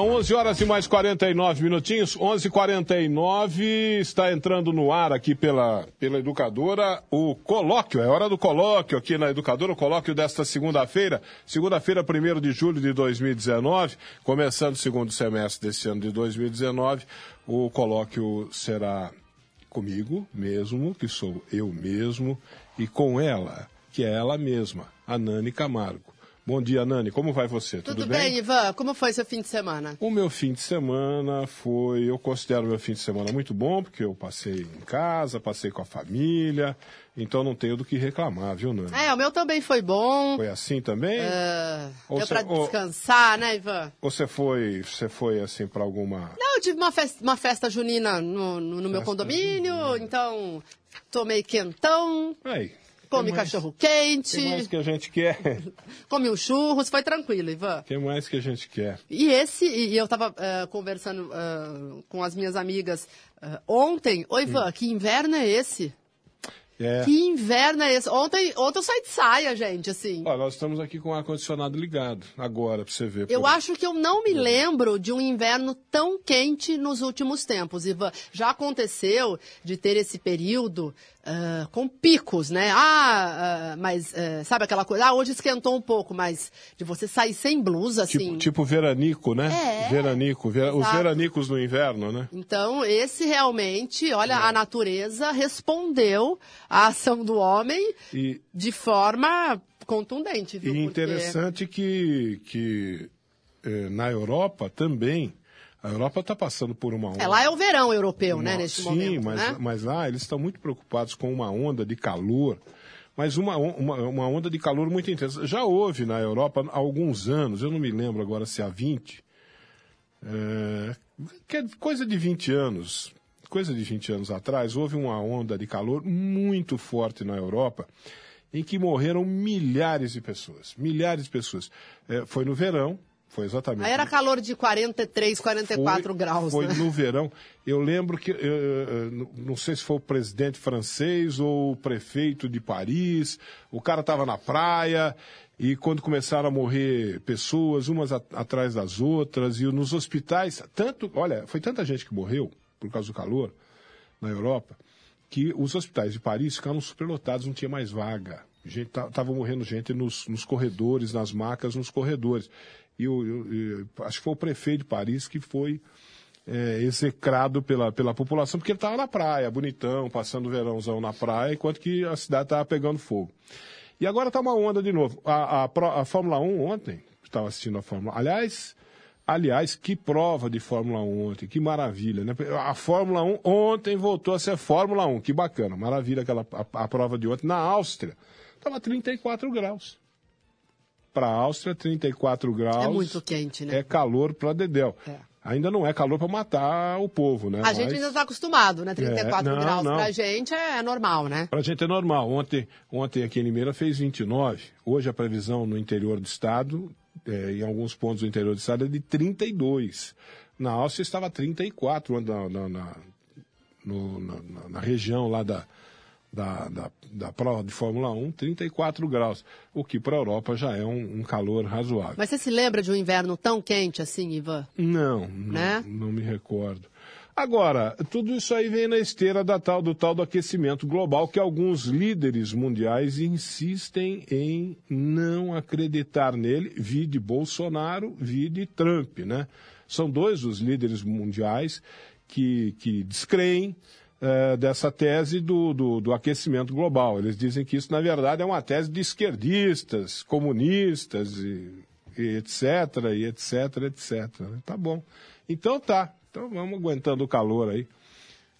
São 11 horas e mais 49 minutinhos. 11:49 está entrando no ar aqui pela, pela educadora o colóquio. É hora do colóquio aqui na educadora, o colóquio desta segunda-feira, segunda-feira, 1 de julho de 2019, começando o segundo semestre desse ano de 2019. O colóquio será comigo mesmo, que sou eu mesmo, e com ela, que é ela mesma, a Nani Camargo. Bom dia, Nani. Como vai você? Tudo, Tudo bem, Ivan? Como foi seu fim de semana? O meu fim de semana foi. Eu considero meu fim de semana muito bom, porque eu passei em casa, passei com a família, então não tenho do que reclamar, viu, Nani? É, o meu também foi bom. Foi assim também? Uh, Ou deu cê- pra ou- descansar, né, Ivan? Ou você foi, você foi assim para alguma. Não, eu tive uma festa, uma festa junina no, no- no meu condomínio, então tomei quentão, Aí. Mais- cachorro O que mais quente, que a gente quer? comi um churros, foi tranquilo, Ivan. O que mais que a gente quer? E esse, e eu tava eh, conversando eh, com as minhas amigas eh, ontem. Oi, Ivan, que inverno é esse? É. Que inverno é esse? Ontem, ontem eu saí de saia, gente, assim. Ó, nós estamos aqui com o ar-condicionado ligado, agora, para você ver. Eu por- acho que eu não me lembro de um inverno tão quente nos últimos tempos, Ivan. Já aconteceu de ter esse período ah, com picos, né? Ah, ah, mas ah, sabe aquela coisa? Ah, hoje esquentou um pouco, mas de você sair sem blusa, assim. Tipo, tipo veranico, né? É. Veranico. ver- Os veranicos no inverno, né? Então, esse realmente, olha, É. a natureza respondeu à ação do homem E, de forma contundente, viu? E Porque- interessante que, que eh, na Europa também, a Europa está passando por uma onda. É, lá é o verão europeu, né, uma- neste Sim, momento, mas, né? mas lá eles estão muito preocupados com uma onda de calor, mas uma, uma, uma onda de calor muito intensa. Já houve na Europa há alguns anos, eu não me lembro agora se há 20, eh, é coisa de 20 anos, coisa de 20 anos atrás, houve uma onda de calor muito forte na Europa, em que morreram milhares de pessoas. Milhares de pessoas. Eh, foi no verão, foi exatamente. Aí era calor de 43, 44 Foi- graus, Foi né? no verão. Eu lembro que, eh, não- sei se foi o presidente francês ou o prefeito de Paris, o cara estava na praia e quando começaram a morrer pessoas, umas atrás das outras, e nos hospitais, tanto, olha, foi tanta gente que morreu por causa do calor na Europa, que os hospitais de Paris ficaram superlotados, não tinha mais vaga. Gente, ta- tava morrendo gente nos, nos corredores, nas macas, nos corredores. E o, eu- acho que foi o prefeito de Paris que foi é, execrado pela, pela população, porque ele estava na praia, bonitão, passando o verãozão na praia, enquanto que a cidade estava pegando fogo. E agora está uma onda de novo. A, a, a Fórmula 1 ontem, estava assistindo a Fórmula Aliás, aliás, que prova de Fórmula 1 ontem, que maravilha, né? A Fórmula 1 ontem voltou a ser Fórmula 1, que bacana, maravilha aquela a, a prova de ontem. Na Áustria, estava 34 graus. Para a Áustria, 34 graus. É muito quente, né? É calor para Dedéu. É. Ainda não é calor para matar o povo, né? A gente Mas- ainda está acostumado, né? 34 É, não, graus não. pra gente é normal, né? Pra gente é normal. Ontem, ontem aqui em Limeira fez 29. Hoje a previsão no interior do estado, é, em alguns pontos do interior do estado, é de 32. Na Áustria estava 34 na, na, na, no- na- na região lá da, da, da, da prova de Fórmula 1, 34 graus. O que para a Europa já é um, um calor razoável. Mas você se lembra de um inverno tão quente assim, Ivan? Não, não, Né? não me recordo. Agora, tudo isso aí vem na esteira da tal, do tal do aquecimento global, que alguns líderes mundiais insistem em não acreditar nele, vide Bolsonaro, vide Trump, né? São dois os líderes mundiais que, que descreem eh, dessa tese do, do, do, aquecimento global. Eles dizem que isso, na verdade, é uma tese de esquerdistas, comunistas, e, e etc, e etc, etc. Né? Tá bom. Então tá. Então vamos aguentando o calor aí.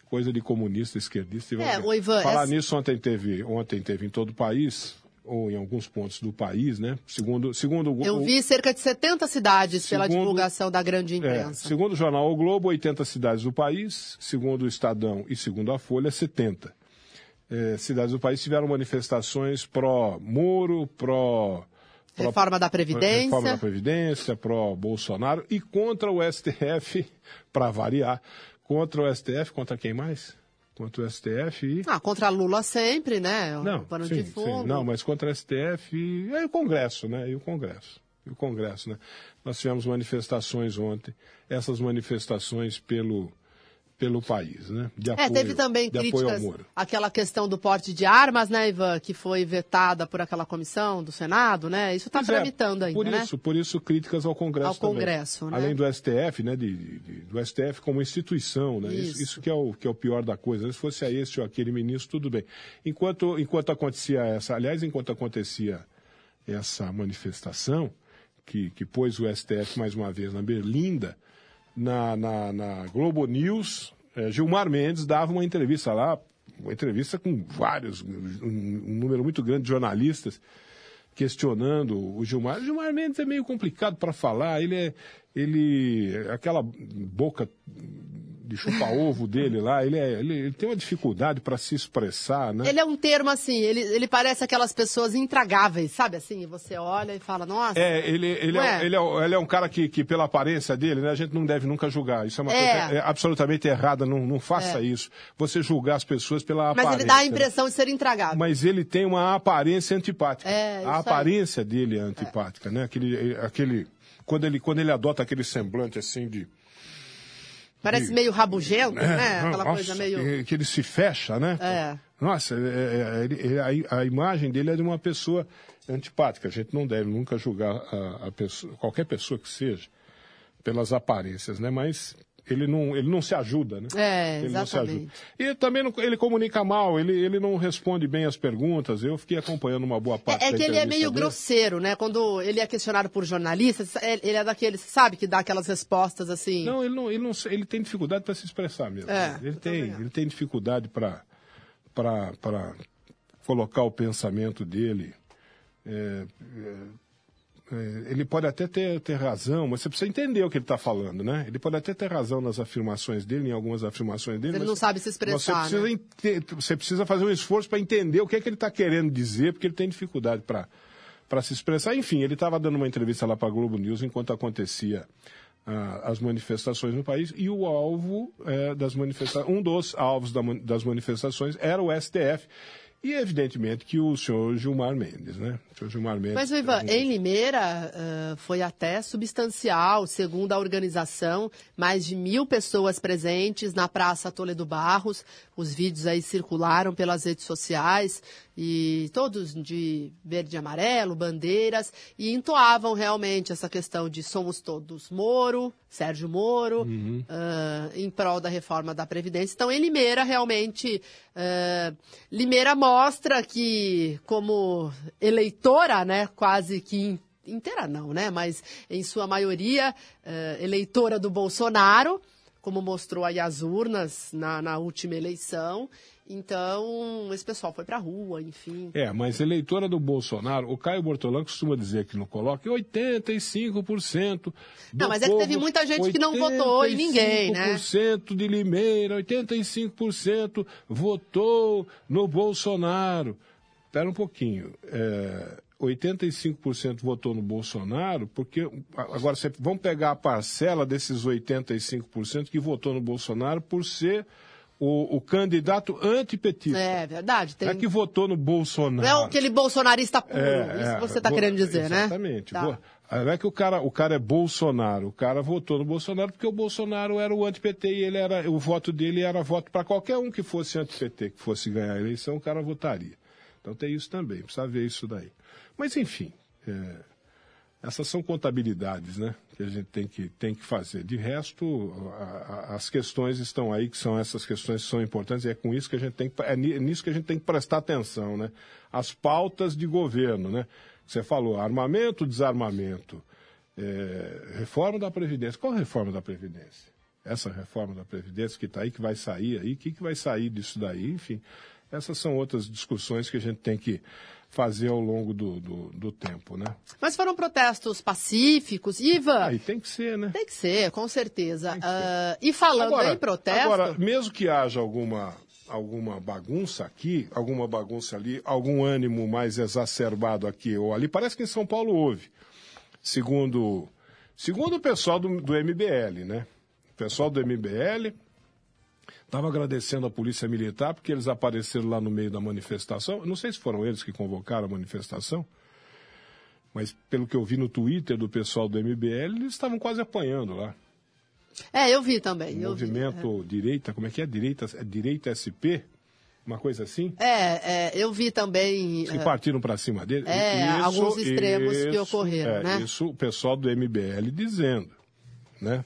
Coisa de comunista, esquerdista. É, o Ivan, Falar essa... nisso, ontem teve, ontem teve em todo o país, ou em alguns pontos do país, né? Segundo, segundo Eu vi cerca de 70 cidades segundo, pela divulgação da grande é, imprensa. É, segundo o jornal O Globo, 80 cidades do país, segundo o Estadão e segundo a Folha, 70. É, cidades do país tiveram manifestações pró-Moro, pró... Reforma da Previdência. Reforma da Previdência, pró-Bolsonaro e contra o STF, para variar. Contra o STF, contra quem mais? Contra o STF e. Ah, contra Lula sempre, né? O Não, pano sim, de fundo. Sim. Não, mas contra o STF e... e o Congresso, né? E o Congresso. E o Congresso, né? Nós tivemos manifestações ontem. Essas manifestações pelo pelo país, né? De apoio, é, teve também críticas aquela questão do porte de armas, né, Ivan, que foi vetada por aquela comissão do Senado, né? Isso está é, tramitando é, ainda, por né? isso, por isso críticas ao Congresso ao também. Congresso, né? Além do STF, né, de, de, do STF como instituição, né? Isso, isso, isso, que, é o, que é o pior da coisa. Se fosse a este ou aquele ministro, tudo bem. Enquanto, enquanto acontecia essa, aliás, enquanto acontecia essa manifestação, que, que pôs o STF mais uma vez na berlinda, na, na, na Globo News, eh, Gilmar Mendes dava uma entrevista lá, uma entrevista com vários, um, um número muito grande de jornalistas questionando o Gilmar. O Gilmar Mendes é meio complicado para falar, ele é, ele, aquela boca de chupa-ovo dele lá, ele, é, ele, ele, tem uma dificuldade para se expressar, né? Ele é um termo assim, ele, ele parece aquelas pessoas intragáveis, sabe assim? Você olha e fala, nossa. É, ele, ele, é, é? Ele, é, ele é um cara que, que, pela aparência dele, né, a gente não deve nunca julgar. Isso é uma é. coisa é absolutamente errada, não, não faça é. isso. Você julgar as pessoas pela aparência. Mas ele dá a impressão de ser intragável. Mas ele tem uma aparência antipática. É, a aparência aí. dele é antipática, né? Aquele, aquele, quando, ele, quando ele adota aquele semblante assim de Parece de... meio rabugento, é, né? Aquela nossa, coisa meio. Que ele se fecha, né? É. Nossa, é, é, a, a, imagem dele é de uma pessoa antipática. A gente não deve nunca julgar a, a pessoa, qualquer pessoa que seja pelas aparências, né? Mas ele não, ele não se ajuda, né? É, ele exatamente. E também não, ele comunica mal, ele, ele não responde bem as perguntas. Eu fiquei acompanhando uma boa parte. É, é que ele é meio dele. grosseiro, né? Quando ele é questionado por jornalistas, é, ele é daqueles, sabe, que dá aquelas respostas assim. Não, ele não, ele não, ele tem dificuldade para se expressar mesmo. É, ele tem, ele tem dificuldade para para colocar o pensamento dele. É, é, ele pode até ter, ter razão, mas você precisa entender o que ele está falando, né? Ele pode até ter razão nas afirmações dele, em algumas afirmações dele. Ele não sabe se expressar. Você precisa, né? você precisa fazer um esforço para entender o que é que ele está querendo dizer, porque ele tem dificuldade para para se expressar. Enfim, ele estava dando uma entrevista lá para a Globo News enquanto acontecia ah, as manifestações no país e o alvo é, das manifestações, um dos alvos da, das manifestações era o STF e, evidentemente, que o senhor Gilmar Mendes, né? O senhor Gilmar Mendes. Mas, Ivan, em Limeira uh, foi até substancial, segundo a organização, mais de mil pessoas presentes na Praça Toledo Barros. Os vídeos aí circularam pelas redes sociais e todos de verde e amarelo, bandeiras, e entoavam realmente essa questão de somos todos Moro, Sérgio Moro, uhum. uh, em prol da reforma da Previdência. Então, em Limeira, realmente, uh, Limeira mostra que, como eleitora, né, quase que inteira não, né, mas em sua maioria, uh, eleitora do Bolsonaro, como mostrou aí as urnas na, na última eleição, então, esse pessoal foi para a rua, enfim. É, mas eleitora do Bolsonaro, o Caio Bortolão costuma dizer que não coloca 85%. Não, mas povo, é que teve muita gente que não votou e ninguém, né? 85% de Limeira, 85% votou no Bolsonaro. Espera um pouquinho. É, 85% votou no Bolsonaro, porque. Agora, vamos pegar a parcela desses 85% que votou no Bolsonaro por ser o, o candidato antipetista. É verdade. Tem... É que votou no Bolsonaro. Não é aquele bolsonarista puro, é, isso é, você está querendo dizer, exatamente. né? Exatamente. Tá. Não é que o cara, o cara é Bolsonaro, o cara votou no Bolsonaro porque o Bolsonaro era o anti-PT e ele era, o voto dele era voto para qualquer um que fosse anti-PT, que fosse ganhar a eleição, o cara votaria. Então tem isso também, precisa ver isso daí. Mas enfim, é, essas são contabilidades, né? Que a gente tem que, tem que fazer. De resto, a, a, as questões estão aí, que são essas questões que são importantes, e é com isso que a gente tem que, é nisso que a gente tem que prestar atenção, né? As pautas de governo, né? Você falou armamento, desarmamento, é, reforma da Previdência. Qual a reforma da Previdência? Essa reforma da Previdência que está aí, que vai sair aí, o que, que vai sair disso daí? Enfim, essas são outras discussões que a gente tem que fazer ao longo do, do, do tempo, né? Mas foram protestos pacíficos, Ivan? Aí tem que ser, né? Tem que ser, com certeza. Uh, e falando agora, em protesto... Agora, mesmo que haja alguma alguma bagunça aqui, alguma bagunça ali, algum ânimo mais exacerbado aqui ou ali. Parece que em São Paulo houve, segundo, segundo o pessoal do, do MBL, né? O pessoal do MBL estava agradecendo a Polícia Militar porque eles apareceram lá no meio da manifestação. Não sei se foram eles que convocaram a manifestação, mas pelo que eu vi no Twitter do pessoal do MBL, eles estavam quase apanhando lá. É, eu vi também. O movimento vi, é. direita, como é que é? Direita, é direita SP? Uma coisa assim? É, é eu vi também. Que é, partiram para cima dele. É, isso, alguns extremos isso, que ocorreram, é, né? Isso o pessoal do MBL dizendo, né?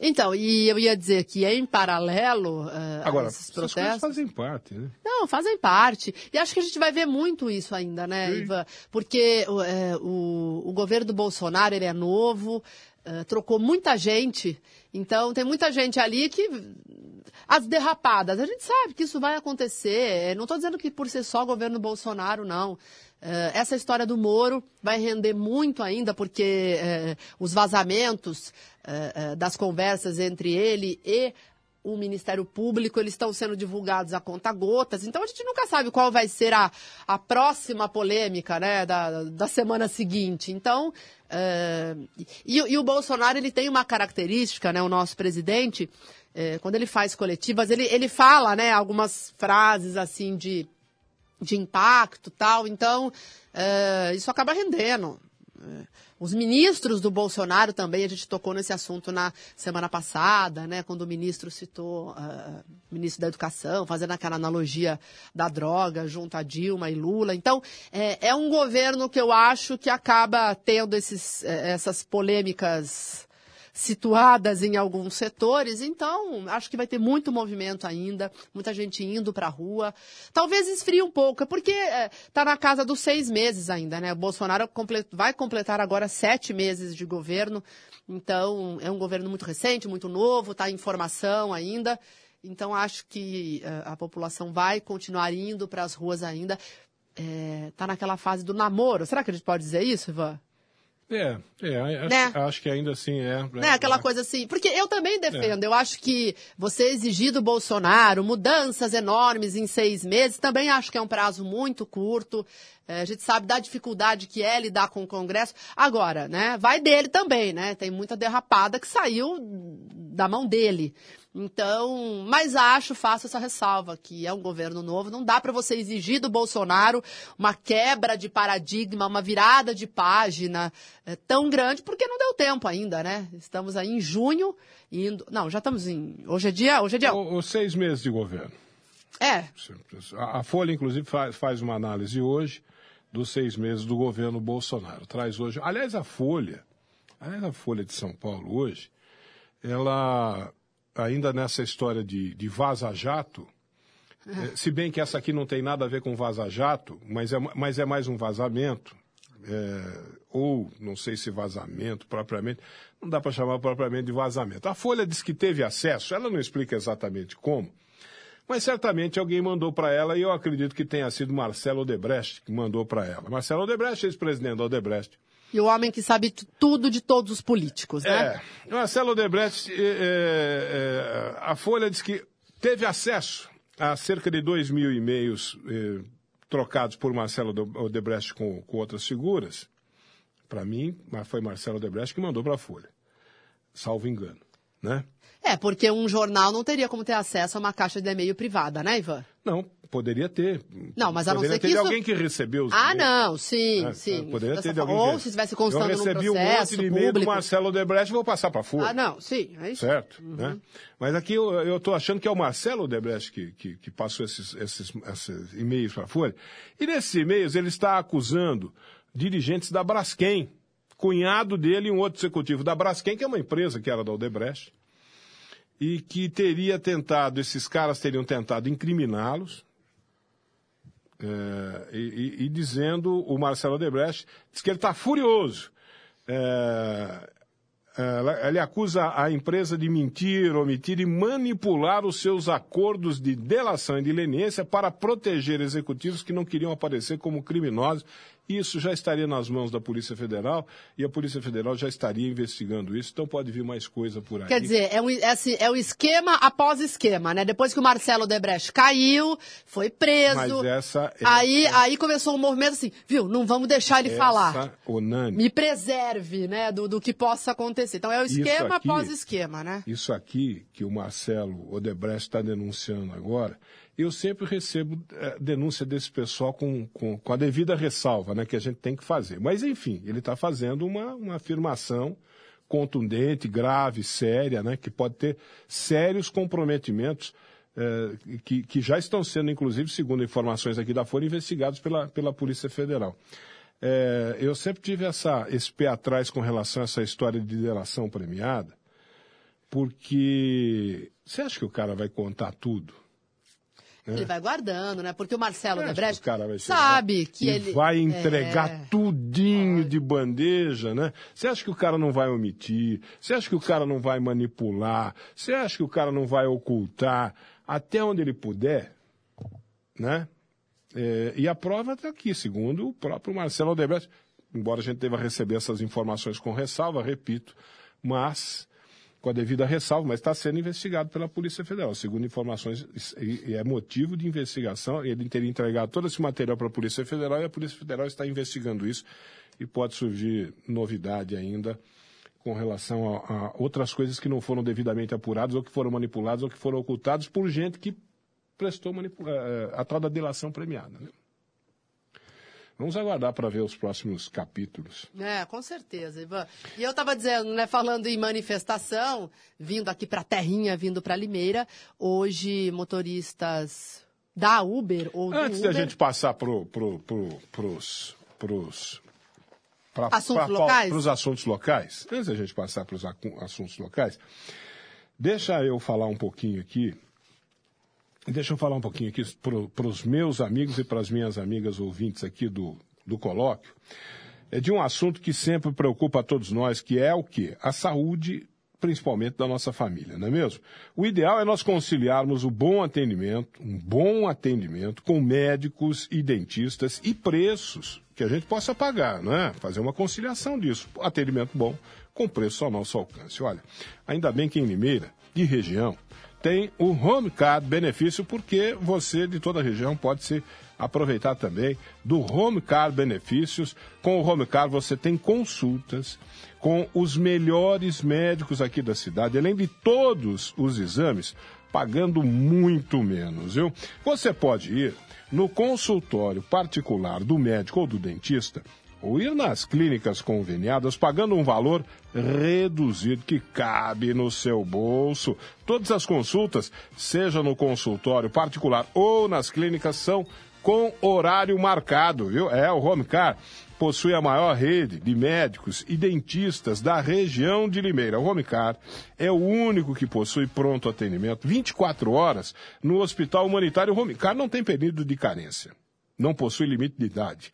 Então, e eu ia dizer que em paralelo uh, Agora, a esses protestos... fazem parte, né? Não, fazem parte. E acho que a gente vai ver muito isso ainda, né, Sim. Ivan? Porque uh, o, o governo do Bolsonaro, ele é novo, uh, trocou muita gente. Então, tem muita gente ali que. As derrapadas, a gente sabe que isso vai acontecer. Não estou dizendo que por ser só governo Bolsonaro, não. Uh, essa história do Moro vai render muito ainda, porque uh, os vazamentos uh, das conversas entre ele e o Ministério Público, eles estão sendo divulgados a conta gotas, então a gente nunca sabe qual vai ser a, a próxima polêmica né, da, da semana seguinte. Então, uh, e, e, o Bolsonaro ele tem uma característica, né, o nosso presidente, quando ele faz coletivas, ele, ele fala né, algumas frases assim de, de impacto tal, então uh, isso acaba rendendo. Os ministros do Bolsonaro também, a gente tocou nesse assunto na semana passada, né, quando o ministro citou, uh, ministro da Educação, fazendo aquela analogia da droga junto a Dilma e Lula. Então, é, é um governo que eu acho que acaba tendo esses, eh, essas polêmicas situadas em alguns setores, então acho que vai ter muito movimento ainda, muita gente indo para a rua. Talvez esfrie um pouco, porque está é, na casa dos seis meses ainda, né? O Bolsonaro vai completar agora sete meses de governo, então é um governo muito recente, muito novo, está em formação ainda. Então acho que é, a população vai continuar indo para as ruas ainda. Está é, naquela fase do namoro. Será que a gente pode dizer isso, Ivan? É, é acho, né? acho, que ainda assim é. Né? Aquela é. coisa assim. Porque eu também defendo. É. Eu acho que você exigir do Bolsonaro mudanças enormes em seis meses, também acho que é um prazo muito curto. É, a gente sabe da dificuldade que é lidar com o Congresso. Agora, né? Vai dele também, né? Tem muita derrapada que saiu da mão dele. Então, mas acho, faço essa ressalva, que é um governo novo, não dá para você exigir do Bolsonaro uma quebra de paradigma, uma virada de página é, tão grande, porque não deu tempo ainda, né? Estamos aí em junho, indo. Não, já estamos em. Hoje é dia. Hoje é dia. Os seis meses de governo. É. A Folha, inclusive, faz uma análise hoje dos seis meses do governo Bolsonaro. Traz hoje. Aliás, a Folha, aliás, a Folha de São Paulo hoje, ela ainda nessa história de, de vaza-jato, é. se bem que essa aqui não tem nada a ver com vaza-jato, mas é, mas é mais um vazamento, é, ou não sei se vazamento propriamente, não dá para chamar propriamente de vazamento. A Folha diz que teve acesso, ela não explica exatamente como, mas certamente alguém mandou para ela e eu acredito que tenha sido Marcelo Odebrecht que mandou para ela. Marcelo Odebrecht, ex-presidente da Odebrecht, e o homem que sabe tudo de todos os políticos, né? É. Marcelo Odebrecht, é, é, a Folha diz que teve acesso a cerca de 2 mil e-mails trocados por Marcelo Odebrecht com, com outras figuras. Para mim, foi Marcelo Odebrecht que mandou para a Folha, salvo engano, né? É, porque um jornal não teria como ter acesso a uma caixa de e-mail privada, né, Ivan? Não, Poderia ter. Não, mas a não Poderia ser ter que isso- alguém que recebeu os Ah, não, sim, É, sim. Poderia Dessa ter alguém Ou que- se estivesse constando Eu num recebi um processo monte de e-mail do. Marcelo Odebrecht, vou passar para fora. Ah, não, sim, é isso. Certo, né? Mas aqui eu estou achando que é o Marcelo Odebrecht que, que, que passou esses, esses, esses e-mails para a Folha. E nesses e-mails ele está acusando dirigentes da Braskem, cunhado dele e um outro executivo da Braskem, que é uma empresa que era da Odebrecht, e que teria tentado, esses caras teriam tentado incriminá-los, é, e, e- dizendo, o Marcelo Odebrecht, diz que ele está furioso. É, ela- ele acusa a empresa de mentir, omitir e manipular os seus acordos de delação e de leniência para proteger executivos que não queriam aparecer como criminosos. Isso já estaria nas mãos da Polícia Federal e a Polícia Federal já estaria investigando isso, então pode vir mais coisa por aí. Quer dizer, é, um, é, assim, é o esquema após esquema, né? Depois que o Marcelo Debrecht caiu, foi preso. Mas essa- aí, essa- aí começou um movimento assim, viu? Não vamos deixar ele falar. Essa, Onani, Me preserve, né? Do, do que possa acontecer. Então é o esquema aqui- após esquema, né? Isso aqui que o Marcelo Odebrecht está denunciando agora, eu sempre recebo eh, denúncia desse pessoal com, com, com a devida ressalva, né, que a gente tem que fazer. Mas, enfim, ele está fazendo uma, uma afirmação contundente, grave, séria, né, que pode ter sérios comprometimentos eh, que, que já estão sendo, inclusive, segundo informações aqui da Folha, investigados pela, pela Polícia Federal. Eh, eu sempre tive essa, esse pé atrás com relação a essa história de delação premiada, porque você acha que o cara vai contar tudo? Ele vai guardando, né? Porque o Marcelo acha Debrecht sabe que e ele. vai entregar É. tudinho de bandeja, né? Você acha que o cara não vai omitir? Você acha que o cara não vai manipular? Você acha que o cara não vai ocultar? Até onde ele puder, né? É, e a prova está aqui, segundo o próprio Marcelo Odebrecht, embora a gente deva receber essas informações com ressalva, repito, mas com a devida ressalva, mas está sendo investigado pela Polícia Federal. Segundo informações, é motivo de investigação, ele teria entregado todo esse material para a Polícia Federal e a Polícia Federal está investigando isso e pode surgir novidade ainda com relação a, a outras coisas que não foram devidamente apuradas ou que foram manipuladas ou que foram ocultadas por gente que prestou eh, atrás da delação premiada. né? Vamos aguardar para ver os próximos capítulos. É, com certeza, Ivan. E eu estava dizendo, né, falando em manifestação, vindo aqui para Terrinha, vindo para Limeira, hoje motoristas da Uber ou do Antes Uber, da gente passar pro, pro, pro, pros, pros, locais? pros assuntos locais, antes da gente passar para os assuntos locais, deixa eu falar um pouquinho aqui, deixa eu falar um pouquinho aqui para os meus amigos e para as minhas amigas ouvintes aqui do, do colóquio, é de um assunto que sempre preocupa a todos nós, que é o quê? A saúde, principalmente da nossa família, não é mesmo? O ideal é nós conciliarmos o bom atendimento, um bom atendimento com médicos e dentistas e preços que a gente possa pagar, não é? Fazer uma conciliação disso. Atendimento bom com preço ao nosso alcance. Olha, ainda bem que em Limeira e região tem o Home Card benefício, porque você de toda a região pode se aproveitar também do Home Card benefícios. Com o Home Card você tem consultas com os melhores médicos aqui da cidade, além de todos os exames, pagando muito menos, viu? Você pode ir no consultório particular do médico ou do dentista ou ir nas clínicas conveniadas pagando um valor reduzido que cabe no seu bolso. Todas as consultas, seja no consultório particular ou nas clínicas, são com horário marcado, viu? É, o Home Car possui a maior rede de médicos e dentistas da região de Limeira. O Home Car é o único que possui pronto atendimento 24 horas no Hospital Humanitário. O Home Car não tem período de carência, não possui limite de idade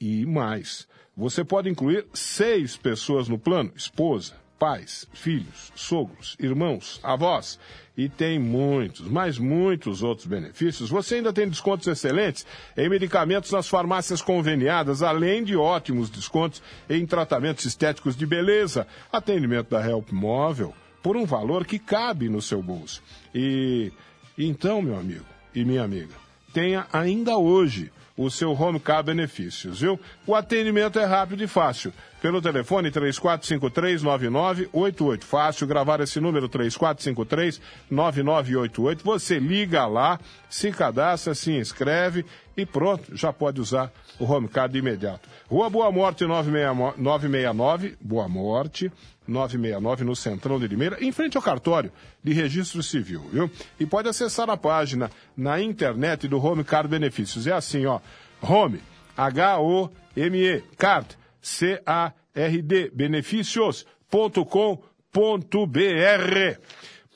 e mais. Você pode incluir seis pessoas no plano: esposa, pais, filhos, sogros, irmãos, avós. E tem muitos, mas muitos outros benefícios. Você ainda tem descontos excelentes em medicamentos nas farmácias conveniadas, além de ótimos descontos em tratamentos estéticos de beleza, atendimento da Help Móvel, por um valor que cabe no seu bolso. E então, meu amigo e minha amiga, tenha ainda hoje o seu home car benefícios, viu? O atendimento é rápido e fácil. Pelo telefone 3453-9988. Fácil gravar esse número 3453-9988. Você liga lá, se cadastra, se inscreve e pronto, já pode usar o home car de imediato. Rua Boa Morte 969, Boa Morte 969 no Centrão de Limeira, em frente ao cartório de registro civil, viu? E pode acessar a página na internet do Home Card Benefícios. É assim, ó, Home, H-O-M-E, Card, C-A-R-D, benefícios.com.br.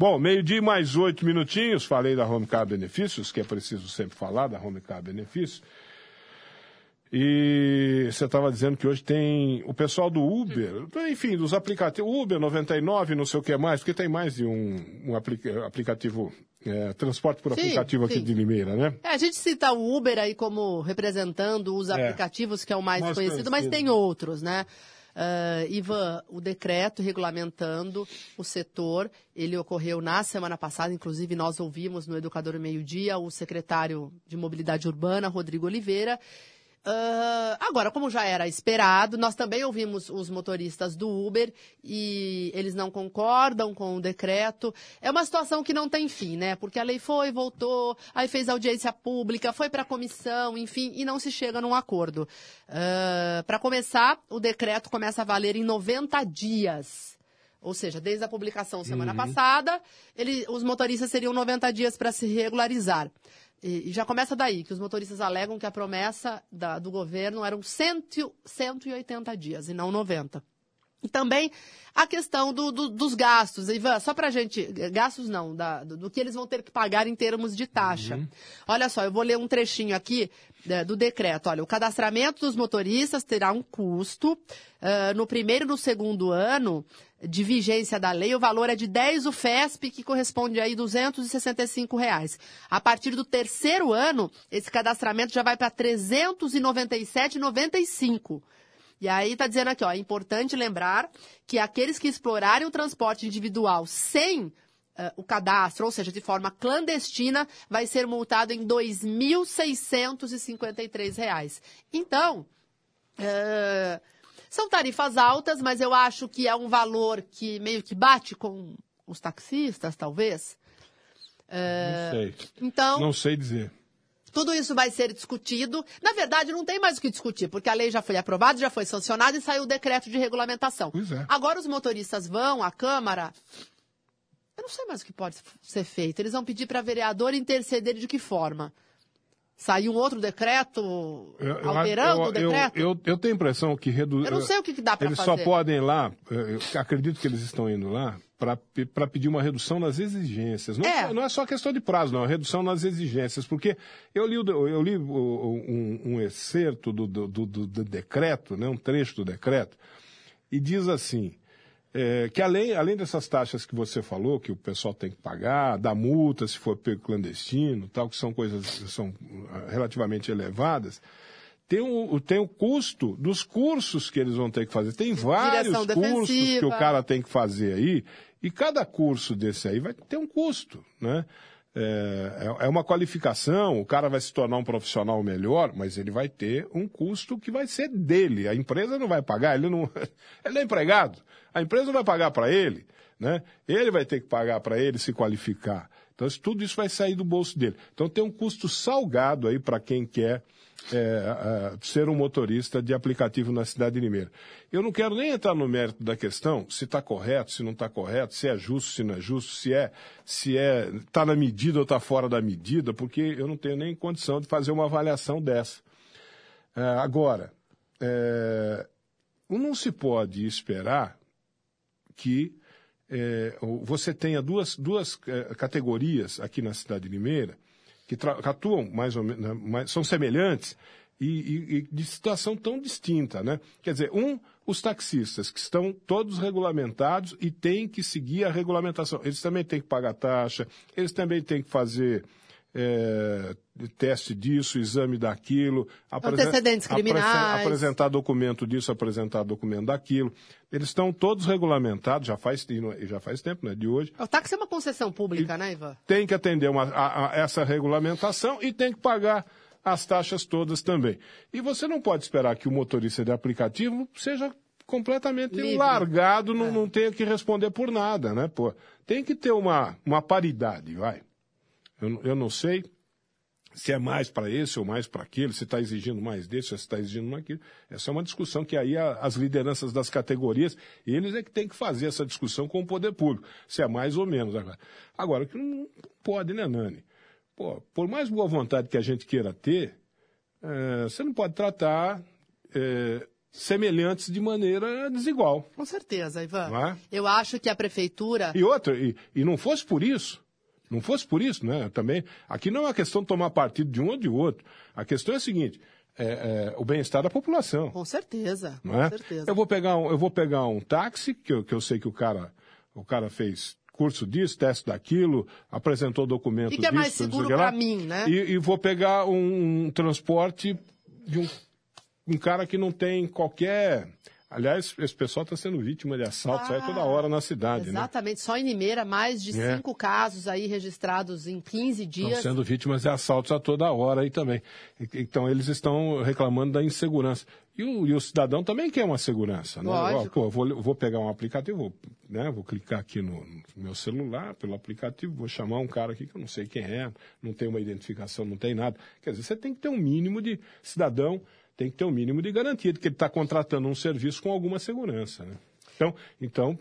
Bom, meio-dia mais oito minutinhos, falei da Home Car Benefícios, que é preciso sempre falar da Home Car Benefícios. E você estava dizendo que hoje tem o pessoal do Uber, enfim, dos aplicativos, Uber 99, não sei o que mais, porque tem mais de um, um aplica aplicativo, é, transporte por sim, aplicativo sim. aqui de Limeira, né? É, a gente cita o Uber aí como representando os é. aplicativos, que é o mais, mais conhecido, conhecido, mas tem outros, né? Uh, Ivan, o decreto regulamentando o setor, ele ocorreu na semana passada, inclusive nós ouvimos no Educador Meio Dia o secretário de Mobilidade Urbana, Rodrigo Oliveira, Uh, agora, como já era esperado, nós também ouvimos os motoristas do Uber e eles não concordam com o decreto. É uma situação que não tem fim, né? Porque a lei foi, voltou, aí fez audiência pública, foi para a comissão, enfim, e não se chega num acordo. Uh, para começar, o decreto começa a valer em 90 dias. Ou seja, desde a publicação semana uhum. passada, ele, os motoristas teriam 90 dias para se regularizar. E, já começa daí, que os motoristas alegam que a promessa da, do governo eram 100, 180 dias e não 90. E também a questão do, do, dos gastos. Ivan, só para a gente. Gastos não, da, do, do, que eles vão ter que pagar em termos de taxa. Uhum. Olha só, eu vou ler um trechinho aqui é, do decreto. Olha, o cadastramento dos motoristas terá um custo. Uh, no primeiro e no segundo ano de vigência da lei, o valor é de 10 o FESP, que corresponde aí 265 reais. A partir do terceiro ano, esse cadastramento já vai para R$ 397,95. E aí está dizendo aqui, ó, é importante lembrar que aqueles que explorarem o transporte individual sem uh, o cadastro, ou seja, de forma clandestina, vai ser multado em R$ 2.653. Então, uh, são tarifas altas, mas eu acho que é um valor que meio que bate com os taxistas, talvez. Uh, não sei. Então, não sei dizer. Tudo isso vai ser discutido. Na verdade, não tem mais o que discutir, porque a lei já foi aprovada, já foi sancionada e saiu o decreto de regulamentação. É. Agora os motoristas vão à Câmara. Eu não sei mais o que pode ser feito. Eles vão pedir para vereador interceder de que forma? Saiu um outro decreto eu, alterando eu, o decreto? Eu, eu, tenho a impressão que reduz. Eu não sei o que, que dá para fazer. Eles só podem ir lá, eu acredito que eles estão indo lá, para pedir uma redução nas exigências. Não é. não é só questão de prazo, não, é redução nas exigências. Porque eu li, eu li um, um excerto do, do, do, do, decreto, né, um trecho do decreto, e diz assim. É, que além, além dessas taxas que você falou, que o pessoal tem que pagar, da multa se for pego clandestino, tal, que são coisas que são ah, relativamente elevadas, tem o, tem o custo dos cursos que eles vão ter que fazer. Tem vários cursos que o cara tem que fazer aí, e cada curso desse aí vai ter um custo, né? É, é, é uma qualificação, o cara vai se tornar um profissional melhor, mas ele vai ter um custo que vai ser dele. A empresa não vai pagar, ele não. Ele é empregado. A empresa não vai pagar para ele, né? Ele vai ter que pagar para ele se qualificar. Então, tudo isso vai sair do bolso dele. Então, tem um custo salgado aí para quem quer é, ser um motorista de aplicativo na cidade de Limeira. Eu não quero nem entrar no mérito da questão, se está correto, se não está correto, se é justo, se não é justo, se é se é está na medida ou está fora da medida, porque eu não tenho nem condição de fazer uma avaliação dessa. É, agora, é, não se pode esperar que é, você tenha duas, duas é, categorias aqui na cidade de Limeira que, que atuam mais ou menos, né, são semelhantes e, e, e, de situação tão distinta, né? Quer dizer, um, os taxistas que estão todos regulamentados e têm que seguir a regulamentação. Eles também têm que pagar taxa, eles também têm que fazer é, teste disso, exame daquilo, antecedentes criminais, apresentar documento disso, apresentar documento daquilo. Eles estão todos regulamentados, já faz, já faz tempo, né, de hoje. O táxi é uma concessão pública, e né, Ivan? Tem que atender uma, a, a essa regulamentação e tem que pagar as taxas todas também. E você não pode esperar que o motorista de aplicativo seja completamente Livre. largado, não, É. não tenha que responder por nada, né? Pô, tem que ter uma, uma paridade, vai. Eu, eu não sei se é mais para esse ou mais para aquele, se está exigindo mais desse ou se está exigindo mais aquilo. Essa é uma discussão que aí as lideranças das categorias, eles é que tem que fazer essa discussão com o poder público, se é mais ou menos. Agora, agora que não pode, né, Nani? Pô, por mais boa vontade que a gente queira ter, eh, você não pode tratar eh, semelhantes de maneira desigual. Com certeza, Ivan. É? Eu acho que a prefeitura. E outra, e, e não fosse por isso, não fosse por isso, né? Também, aqui não é uma questão de tomar partido de um ou de outro. A questão é a seguinte: é, é, o bem-estar da população. Com certeza. Não é? Com certeza. Eu vou pegar um, eu vou pegar um táxi, que eu, que eu sei que o cara, o cara fez curso disso, teste daquilo, apresentou documento E que é mais disso, seguro pra mim, né? E, e vou pegar um, um transporte de um, um cara que não tem qualquer. Aliás, esse pessoal está sendo vítima de assaltos aí Ah, toda hora na cidade, né? Exatamente. Só em Limeira, mais de É. cinco casos aí registrados em 15 Estão dias. sendo vítimas de assaltos a toda hora aí também. Então, eles estão reclamando da insegurança. E o, e o cidadão também quer uma segurança. Né? Lógico. Ó, pô, vou, vou pegar um aplicativo, vou, né, vou clicar aqui no, no meu celular, pelo aplicativo, vou chamar um cara aqui que eu não sei quem é, não tem uma identificação, não tem nada. Quer dizer, você tem que ter um mínimo de cidadão, tem que ter um mínimo de garantia de que ele está contratando um serviço com alguma segurança. Né? Então, então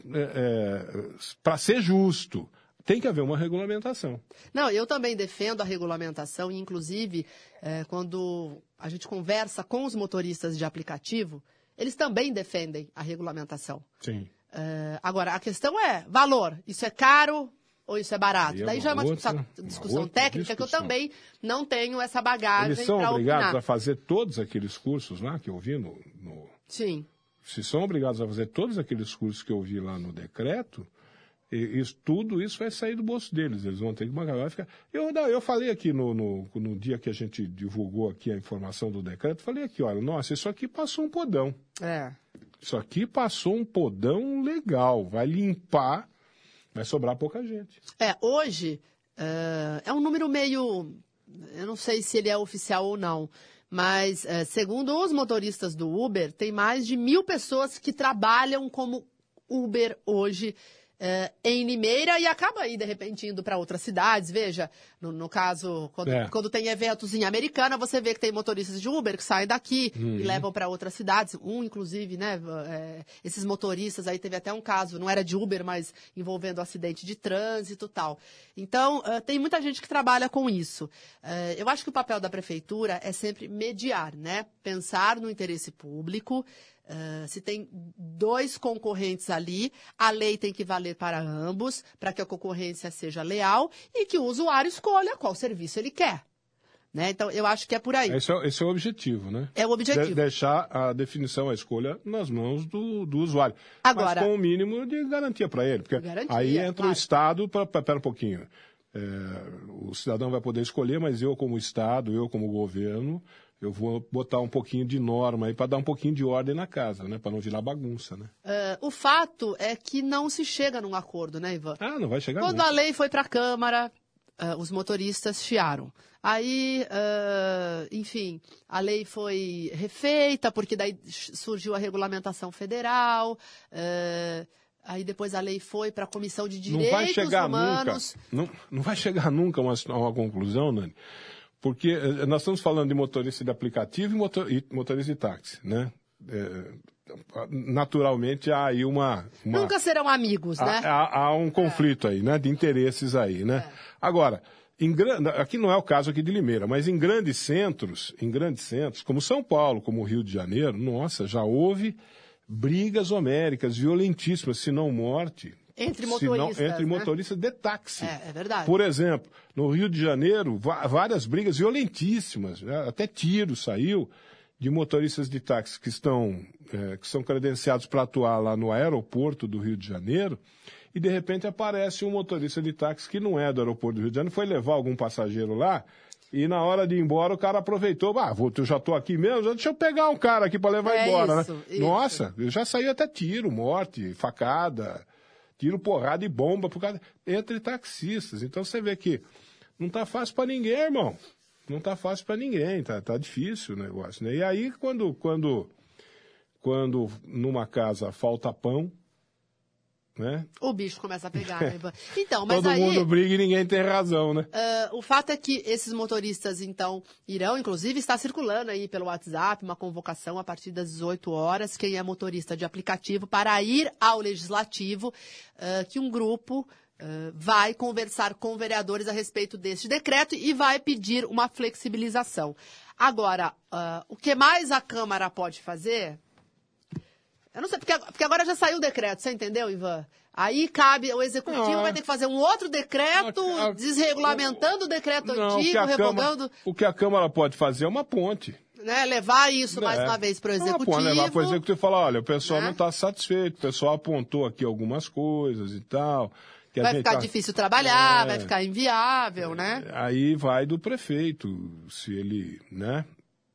para ser justo, tem que haver uma regulamentação. Não, eu também defendo a regulamentação, e inclusive, eh, quando a gente conversa com os motoristas de aplicativo, eles também defendem a regulamentação. Sim. Eh, agora, a questão é valor. Isso é caro ou isso é barato? É Daí já é uma outra- discussão, uma discussão técnica que eu discussão. também não tenho essa bagagem Eles são obrigados opinar. a fazer todos aqueles cursos lá que eu vi no, no- Sim. Se são obrigados a fazer todos aqueles cursos que eu vi lá no decreto, e- isso, tudo isso vai sair do bolso deles. Eles vão ter que bancar. Vai ficar... eu, não, eu falei aqui no, no, no dia que a gente divulgou aqui a informação do decreto, falei aqui, olha, nossa, isso aqui passou um podão. É. Isso aqui passou um podão legal. Vai limpar, vai sobrar pouca gente. É, hoje eh, é um número meio. Eu não sei se ele é oficial ou não, mas eh, segundo os motoristas do Uber, tem mais de mil pessoas que trabalham como Uber hoje. Eh, em Limeira e acaba aí, de repente, indo para outras cidades. Veja, no, no caso, quando, É. quando tem eventos em Americana, você vê que tem motoristas de Uber que saem daqui Uhum. e levam para outras cidades. Um, inclusive, né? eh, esses motoristas aí teve até um caso, não era de Uber, mas envolvendo acidente de trânsito e tal. Então, eh, tem muita gente que trabalha com isso. Eh, eu acho que o papel da prefeitura é sempre mediar, né? Pensar no interesse público. Eh, se tem dois concorrentes ali, a lei tem que valer para ambos, para que a concorrência seja leal e que o usuário escolha qual serviço ele quer. Né? Então, eu acho que é por aí. Esse é, esse é o objetivo, né? É o objetivo. De- deixar a definição, a escolha nas mãos do, do usuário. Agora- Mas com o mínimo de garantia para ele. Porque Garantia, aí entra claro. o Estado para. Pera um pouquinho. É, o cidadão vai poder escolher, mas eu, como Estado, eu, como governo, eu vou botar um pouquinho de norma aí para dar um pouquinho de ordem na casa, né? Para não virar bagunça, né? Eh, o fato é que não se chega num acordo, né, Ivan? Ah, não vai chegar Quando nunca. a lei foi para a Câmara, ah, os motoristas chiaram. Aí, ah, enfim, a lei foi refeita, porque daí surgiu a regulamentação federal. ah, aí depois a lei foi para a Comissão de Não Direitos vai chegar Humanos. nunca. Não, não vai chegar nunca a uma, uma conclusão, Nani. Porque eh, nós estamos falando de motorista de aplicativo e, motor, e motorista de táxi, né? Eh, naturalmente há aí uma. uma Nunca serão amigos, né? há, há- um conflito aí, né? De interesses aí, né? Agora, em aqui não é o caso aqui de Limeira, mas em grandes centros, em grandes centros, como São Paulo, como Rio de Janeiro, nossa, já houve brigas homéricas violentíssimas, se não morte. Entre não- motoristas, entre né? motoristas de táxi. É, é verdade. Por exemplo, no Rio de Janeiro, várias brigas violentíssimas, né? até tiro saiu de motoristas de táxi que estão eh, que são credenciados para atuar lá no aeroporto do Rio de Janeiro e de repente aparece um motorista de táxi que não é do aeroporto do Rio de Janeiro, foi levar algum passageiro lá e na hora de ir embora o cara aproveitou, ah, vou, eu já estou aqui mesmo, já- deixa eu pegar um cara aqui para levar É embora, isso, né? isso. Nossa, eu já saiu até tiro, morte, facada, tiro, porrada e bomba por causa entre taxistas. Então você vê que não tá fácil para ninguém, irmão. Não tá fácil para ninguém, tá, tá difícil o negócio, né? E aí, quando, quando, quando numa casa falta pão, né? O bicho começa a pegar, né? Então, mas Todo aí... mundo briga e ninguém tem razão, né? Uh, o fato é que esses motoristas, então, irão, inclusive, está circulando aí pelo WhatsApp uma convocação a partir das 18 horas, quem é motorista de aplicativo, para ir ao Legislativo, uh, que um grupo uh, vai conversar com vereadores a respeito deste decreto e vai pedir uma flexibilização. Agora, o que mais a Câmara pode fazer eu não sei, porque, porque agora já saiu o decreto, você entendeu, Ivan? Aí cabe, o executivo Não, vai ter que fazer um outro decreto, a- a- desregulamentando o decreto Não, o antigo, revogando, Câmara, o que a Câmara pode fazer é uma ponte. né, levar isso mais É. uma vez para o Não, executivo. pode levar para o executivo e falar, olha, o pessoal Né? não está satisfeito, o pessoal apontou aqui algumas coisas e tal. Vai ficar tá- difícil trabalhar, É. vai ficar inviável, né? Aí vai do prefeito, se ele, né,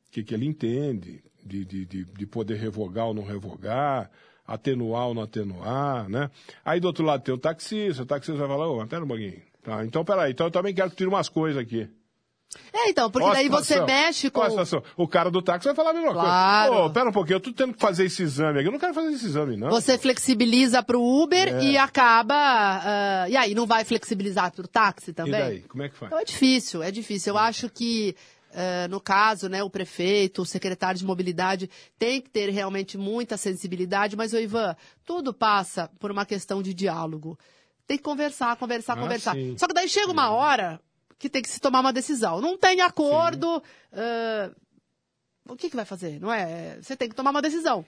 o que, que ele entende de, de, de, de poder revogar ou não revogar, atenuar ou não atenuar, né? Aí do outro lado tem o taxista, o taxista vai falar, ô, mas pera um pouquinho. Tá, então peraí, então eu também quero que tire umas coisas aqui. É, então, porque Ó a daí você mexe com... Ó a situação. O cara do táxi vai falar a mesma Claro. coisa. Ô, pera um pouquinho, eu tô tendo que fazer esse exame aqui. Eu não quero fazer esse exame, não. Você flexibiliza para o Uber É. e acaba... ah, e aí, não vai flexibilizar para o táxi E também? daí, como é que faz? Então é difícil, é difícil. Eu acho que, eh, no caso, né, o prefeito, o secretário de mobilidade tem que ter realmente muita sensibilidade, mas, ô Ivan, tudo passa por uma questão de diálogo. Tem que conversar, conversar, Ah, conversar. sim. Só que daí chega uma hora que tem que se tomar uma decisão. Não tem acordo. eh, o que, que vai fazer? Não é? Você tem que tomar uma decisão.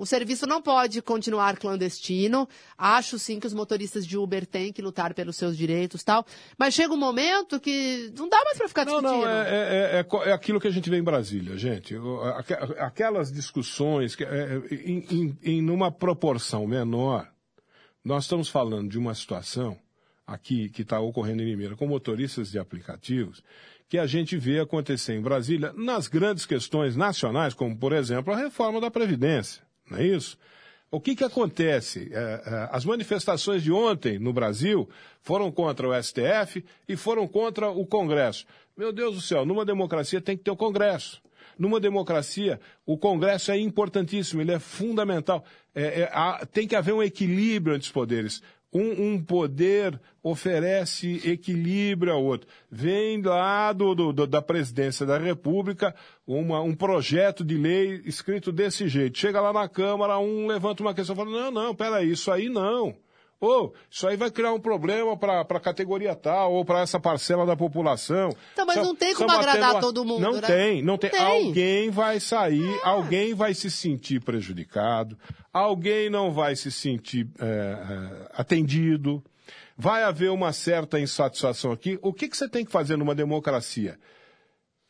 O serviço não pode continuar clandestino. Acho sim que os motoristas de Uber têm que lutar pelos seus direitos tal. Mas chega um momento que não dá mais para ficar Não, discutindo. não, é, é, é, co- é aquilo que a gente vê em Brasília, gente. Aquelas discussões, que, é, é, em, em, em numa proporção menor, nós estamos falando de uma situação aqui que está ocorrendo em Limeira com motoristas de aplicativos, que a gente vê acontecer em Brasília nas grandes questões nacionais, como, por exemplo, a reforma da Previdência, não é isso? O que, que acontece? É, é, as manifestações de ontem no Brasil foram contra o STF e foram contra o Congresso. Meu Deus do céu, numa democracia tem que ter o Congresso. Numa democracia, o Congresso é importantíssimo, ele é fundamental. É, é, tem que haver um equilíbrio entre os poderes. Um, um poder oferece equilíbrio ao outro. Vem lá do, do- da presidência da República uma- um projeto de lei escrito desse jeito. Chega lá na Câmara, um levanta uma questão e fala: não, não, peraí, isso aí não. Ou isso aí vai criar um problema para a categoria tal ou para essa parcela da população. Então, mas não tem como agradar a- todo mundo, Não né? tem, não tem. Tem. Alguém vai sair, alguém vai se sentir prejudicado, alguém não vai se sentir é, é, atendido, vai haver uma certa insatisfação aqui. O que, que você tem que fazer numa democracia?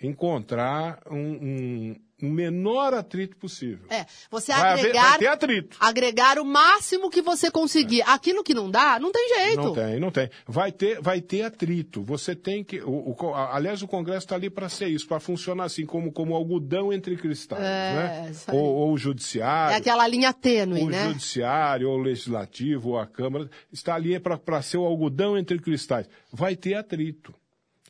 Encontrar um, um, um menor atrito possível. É, você Vai haver- agregar, vai ter atrito. agregar o máximo que você conseguir. Aquilo que não dá, não tem jeito. Não tem, não tem. Vai ter, vai ter atrito. Você tem que. O, o aliás, o Congresso está ali para ser isso, para funcionar assim, como, como algodão entre cristais. É, né? Ou, ou o judiciário. É aquela linha tênue, o né? judiciário, ou o legislativo, ou a Câmara, está ali para ser o algodão entre cristais. Vai ter atrito.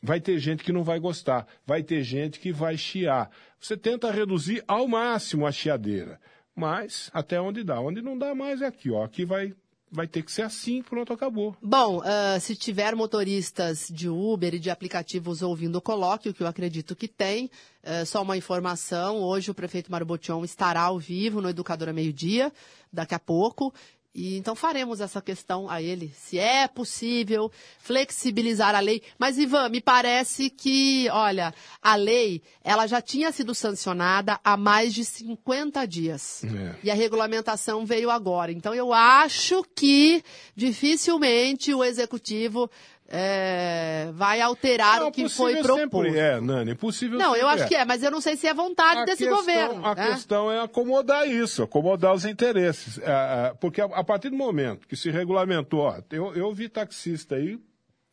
Vai ter gente que não vai gostar. Vai ter gente que vai chiar. Você tenta reduzir ao máximo a chiadeira. Mas até onde dá. Onde não dá mais é aqui, ó. Aqui vai, vai ter que ser assim, pronto, acabou. Bom, ah, se tiver motoristas de Uber e de aplicativos ouvindo o colóquio, que eu acredito que tem, ah, só uma informação, hoje o prefeito Mário Botion estará ao vivo no Educadora Meio Dia, daqui a pouco, e então faremos essa questão a ele, se é possível flexibilizar a lei. Mas, Ivan, me parece que, olha, a lei, ela já tinha sido sancionada há mais de 50 dias. É. E a regulamentação veio agora. Então, eu acho que dificilmente o executivo é, vai alterar Não, o que foi proposto. Sempre é, Nani, possível Não, eu acho que é, mas eu não sei se é vontade A desse questão- governo. A né? questão é acomodar isso, acomodar os interesses. É, é, porque a, partir do momento que se regulamentou, ó, eu, eu vi taxista aí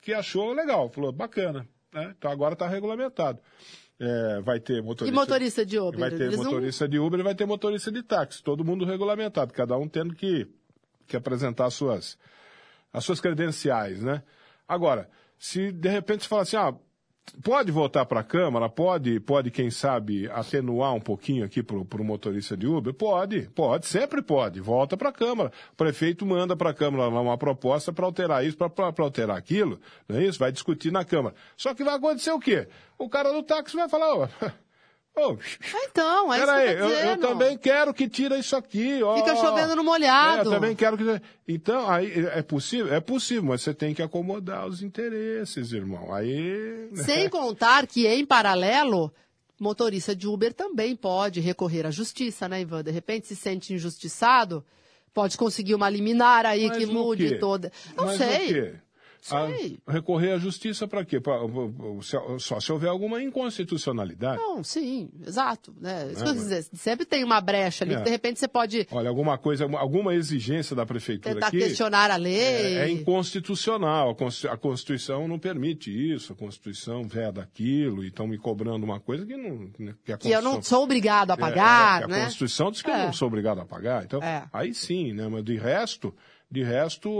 que achou legal, falou, bacana, né? Então agora está regulamentado. É, vai ter E motorista. motorista de Uber? Vai ter Eles não- motorista de Uber e vai ter motorista de táxi, todo mundo regulamentado, cada um tendo que, que apresentar as suas, as suas credenciais, né? Agora, se de repente você fala assim, ah, Pode voltar para a Câmara? Pode, pode, quem sabe, atenuar um pouquinho aqui para o motorista de Uber? Pode, pode, sempre pode. Volta para a Câmara. O prefeito manda para a Câmara uma proposta para alterar isso, para alterar aquilo. Não é isso? Vai discutir na Câmara. Só que vai acontecer o quê? O cara do táxi vai falar, ó. Oh, então, é Peraí, eu, eu, também quero que tira isso aqui. Ó. Fica chovendo no molhado. É, eu também quero que. Então, aí é possível? É possível, mas você tem que acomodar os interesses, irmão. Aí. Né? Sem contar que, em paralelo, motorista de Uber também pode recorrer à justiça, né, Ivan? De repente se sente injustiçado, pode conseguir uma liminar aí mas que mude toda. Não mas sei. A, recorrer à justiça para quê? Pra, se, só se houver alguma inconstitucionalidade. Não, sim, exato. Né? É, dizer, sempre tem uma brecha ali, é. que de repente você pode. Olha, alguma coisa, alguma exigência da prefeitura tentar aqui. questionar a lei. É, é inconstitucional. A Constituição não permite isso, a Constituição veda aquilo e estão me cobrando uma coisa que não. Né, que, que eu não sou obrigado a é, pagar. É, né? A Constituição diz que eu não sou obrigado a pagar. Então, aí sim, né? Mas de resto. De resto,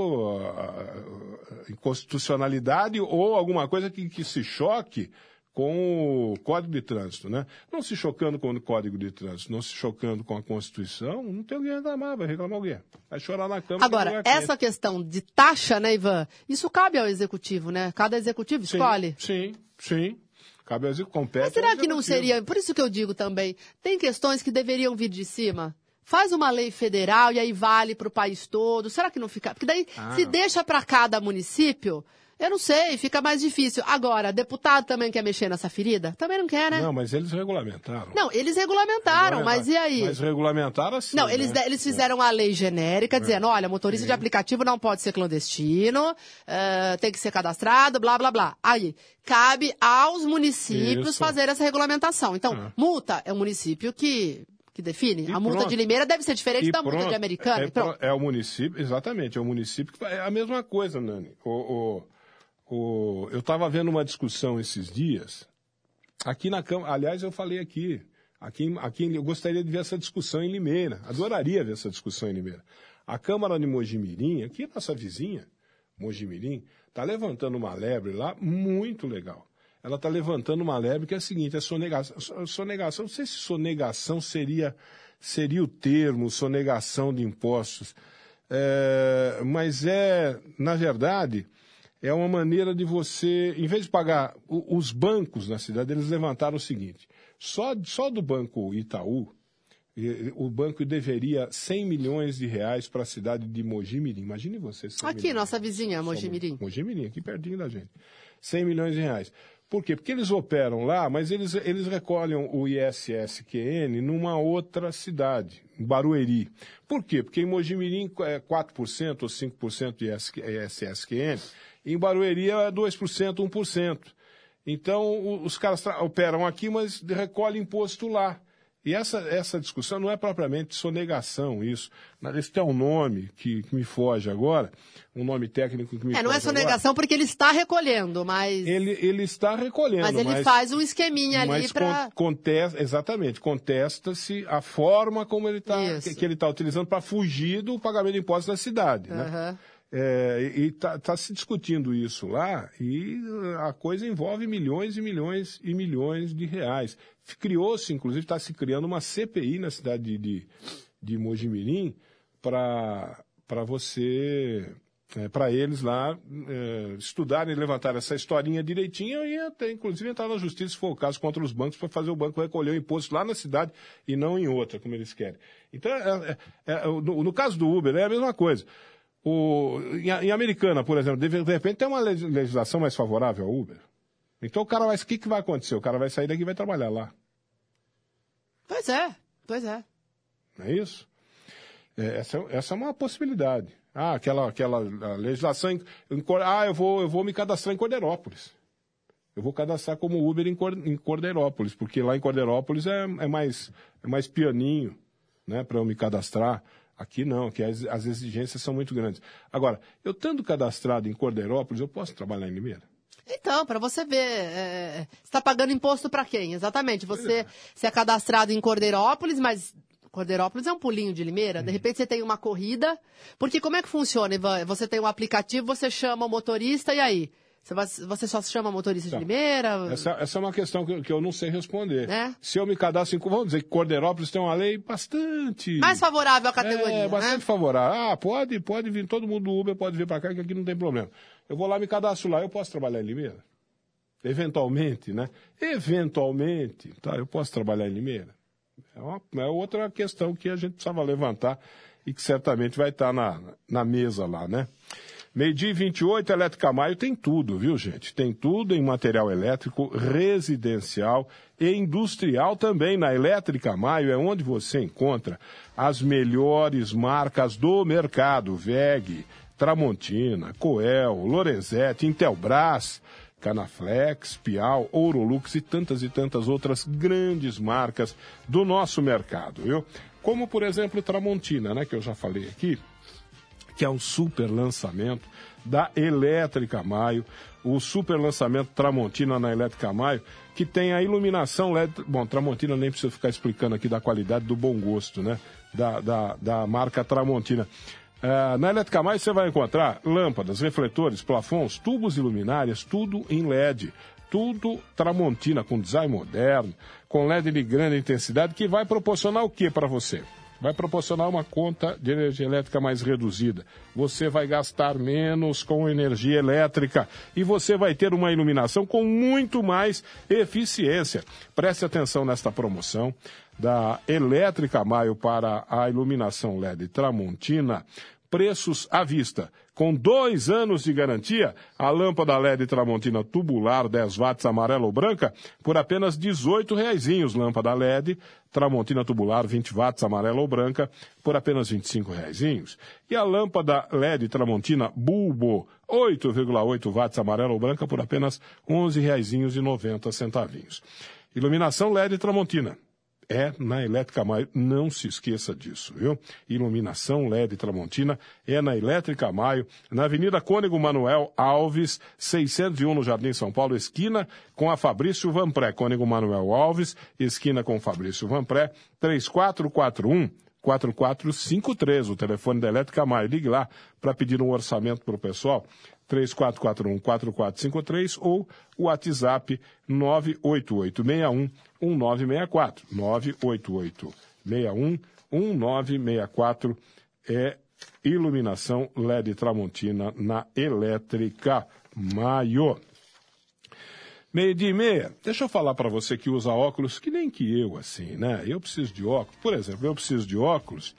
inconstitucionalidade ou alguma coisa que, que se choque com o Código de Trânsito, né? Não se chocando com o Código de Trânsito, não se chocando com a Constituição, não tem alguém reclamar, vai reclamar alguém. Vai chorar na cama. Agora, essa questão de taxa, né, Ivan? Isso cabe ao Executivo, né? Cada Executivo escolhe. Sim, sim. Cabe ao Executivo, compete Mas será que não seria, por isso que eu digo também, tem questões que deveriam vir de cima? Faz uma lei federal e aí vale para o país todo. Será que não fica? Porque daí, ah. se deixa para cada município, eu não sei, fica mais difícil. Agora, deputado também quer mexer nessa ferida? Também não quer, né? Não, mas eles regulamentaram. Não, eles regulamentaram, mas e aí? Mas regulamentaram assim. Não, eles, né? eles fizeram a lei genérica, é. dizendo: olha, motorista de aplicativo não pode ser clandestino, uh, tem que ser cadastrado, blá, blá, blá. Aí, cabe aos municípios Isso. fazer essa regulamentação. Então, é. multa é um município que que define? E a multa pronto. de Limeira deve ser diferente e da multa de Americana? É, é, o município, exatamente, é o município que é a mesma coisa, Nani. O, o, o, eu estava vendo uma discussão esses dias, aqui na Câmara, aliás, eu falei aqui, aqui, aqui eu gostaria de ver essa discussão em Limeira, adoraria ver essa discussão em Limeira. A Câmara de Mojimirim, aqui nossa vizinha, Mojimirim, está levantando uma lebre lá muito legal ela está levantando uma lebre que é a seguinte, a sonegação, sonegação, não sei se sonegação seria, seria o termo, sonegação de impostos, é, mas é, na verdade, é uma maneira de você, em vez de pagar os bancos na cidade, eles levantaram o seguinte, só, só do Banco Itaú, o banco deveria 100 milhões de reais para a cidade de Mojimirim. Imagine você. Aqui, milhões. nossa vizinha, Mojimirim. Mojimirim, aqui pertinho da gente. 100 milhões de reais. Por quê? Porque eles operam lá, mas eles, eles recolhem o ISSQN numa outra cidade, Barueri. Por quê? Porque em Mojimirim é 4% ou 5% de ISSQN, em Barueri é 2%, 1%. Então, os caras operam aqui, mas recolhem imposto lá. E essa, essa discussão não é propriamente sonegação, isso. Isso tem um nome que, que, me foge agora, um nome técnico que me É, não é sonegação agora. porque ele está recolhendo, mas. Ele, ele está recolhendo. Mas ele mas, faz um esqueminha ali para. Contesta, exatamente, contesta-se a forma como ele está que, que, ele está utilizando para fugir do pagamento de impostos na cidade. Uhum. Né? É, e está tá se discutindo isso lá e a coisa envolve milhões e milhões e milhões de reais. Criou-se, inclusive, está se criando uma CPI na cidade de, de, de Mojimirim para você, é, para eles lá é, estudarem e levantar essa historinha direitinho e até, inclusive, entrar na justiça, se for o caso, contra os bancos para fazer o banco recolher o imposto lá na cidade e não em outra, como eles querem. Então, é, é, é no, no caso do Uber, é a mesma coisa. O, em, em, Americana, por exemplo, de, de, repente tem uma legislação mais favorável ao Uber. Então o cara vai. O que, que vai acontecer? O cara vai sair daqui e vai trabalhar lá. Pois é, pois é. Não é isso? É, essa, essa é uma possibilidade. Ah, aquela, aquela legislação. Em, em, ah, eu vou, eu vou me cadastrar em Cordeirópolis. Eu vou cadastrar como Uber em, em Cordeirópolis, porque lá em Cordeirópolis é, é, mais, é mais pianinho, né, para eu me cadastrar. Aqui não, que as, as exigências são muito grandes. Agora, eu estando cadastrado em Cordeirópolis, eu posso trabalhar em Limeira? Então, para você ver, é, está pagando imposto para quem? Exatamente. Você é. se é cadastrado em Cordeirópolis, mas Cordeirópolis é um pulinho de Limeira. De uhum. repente você tem uma corrida. Porque como é que funciona, Ivan? Você tem um aplicativo, você chama o motorista e aí? Você só se chama motorista de Limeira? Essa, essa, é uma questão que, que eu não sei responder. É? Se eu me cadastro em. Vamos dizer que Corderópolis tem uma lei bastante. Mais favorável à categoria. É, bastante né? favorável. Ah, pode, pode vir, todo mundo do Uber pode vir para cá, que aqui não tem problema. Eu vou lá, me cadastro lá, eu posso trabalhar em Limeira? Eventualmente, né? Eventualmente, tá? Eu posso trabalhar em Limeira? É, uma, é outra questão que a gente precisava levantar e que certamente vai estar na, na mesa lá, né? Meio-dia 28, Elétrica Maio tem tudo, viu, gente? Tem tudo em material elétrico residencial e industrial também. Na Elétrica Maio é onde você encontra as melhores marcas do mercado: VEG, Tramontina, Coel, Lorenzetti, Intelbras. Canaflex, Piau, Ourolux e tantas e tantas outras grandes marcas do nosso mercado, viu? Como, por exemplo, Tramontina, né, que eu já falei aqui, que é um super lançamento da Elétrica Maio, o super lançamento Tramontina na Elétrica Maio, que tem a iluminação LED. Bom, Tramontina nem precisa ficar explicando aqui da qualidade do bom gosto, né? Da, da, da marca Tramontina. Uh, na Elétrica Mais você vai encontrar lâmpadas, refletores, plafons, tubos e luminárias, tudo em LED. Tudo Tramontina, com design moderno, com LED de grande intensidade, que vai proporcionar o que para você? Vai proporcionar uma conta de energia elétrica mais reduzida. Você vai gastar menos com energia elétrica e você vai ter uma iluminação com muito mais eficiência. Preste atenção nesta promoção da Elétrica Maio para a iluminação LED Tramontina preços à vista. Com dois anos de garantia, a lâmpada LED Tramontina tubular 10 watts amarela ou branca por apenas R$ 18 reaisinhos. Lâmpada LED Tramontina tubular 20 watts amarela ou branca por apenas R$ 25 reaisinhos. E a lâmpada LED Tramontina Bulbo 8,8 watts amarela ou branca por apenas R$ 11 reaisinhos e 90 centavinhos. Iluminação LED Tramontina é na Elétrica Maio. Não se esqueça disso, viu? Iluminação LED Tramontina é na Elétrica Maio, na Avenida Cônego Manuel Alves, 601 no Jardim São Paulo, esquina com a Fabrício Vanpré. Cônego Manuel Alves, esquina com Fabrício Vanpré, 3441 4453, o telefone da Elétrica Maio. Ligue lá para pedir um orçamento para o pessoal. 3441-4453 ou o WhatsApp 98861-1964. 98861-1964 é iluminação LED Tramontina na Elétrica Maio. Meio dia e meia. Deixa eu falar para você que usa óculos, que nem que eu, assim, né? Eu preciso de óculos. Por exemplo, eu preciso de óculos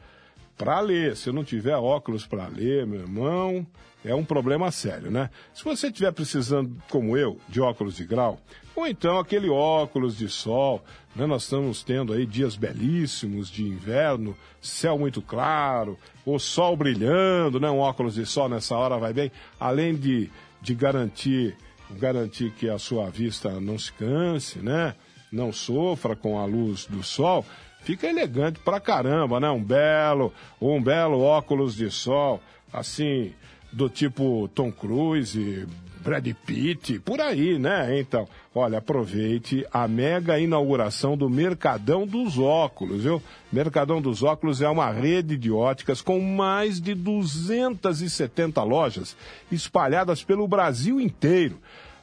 para ler. Se eu não tiver óculos para ler, meu irmão, é um problema sério, né? Se você estiver precisando, como eu, de óculos de grau, ou então aquele óculos de sol, né? Nós estamos tendo aí dias belíssimos de inverno, céu muito claro, o sol brilhando, né? Um óculos de sol nessa hora vai bem, além de, de garantir, garantir que a sua vista não se canse, né? Não sofra com a luz do sol, fica elegante pra caramba, né? Um belo, um belo óculos de sol, assim, do tipo Tom Cruise, Brad Pitt, por aí, né? Então, olha, aproveite a mega inauguração do Mercadão dos Óculos, viu? Mercadão dos Óculos é uma rede de óticas com mais de 270 lojas espalhadas pelo Brasil inteiro.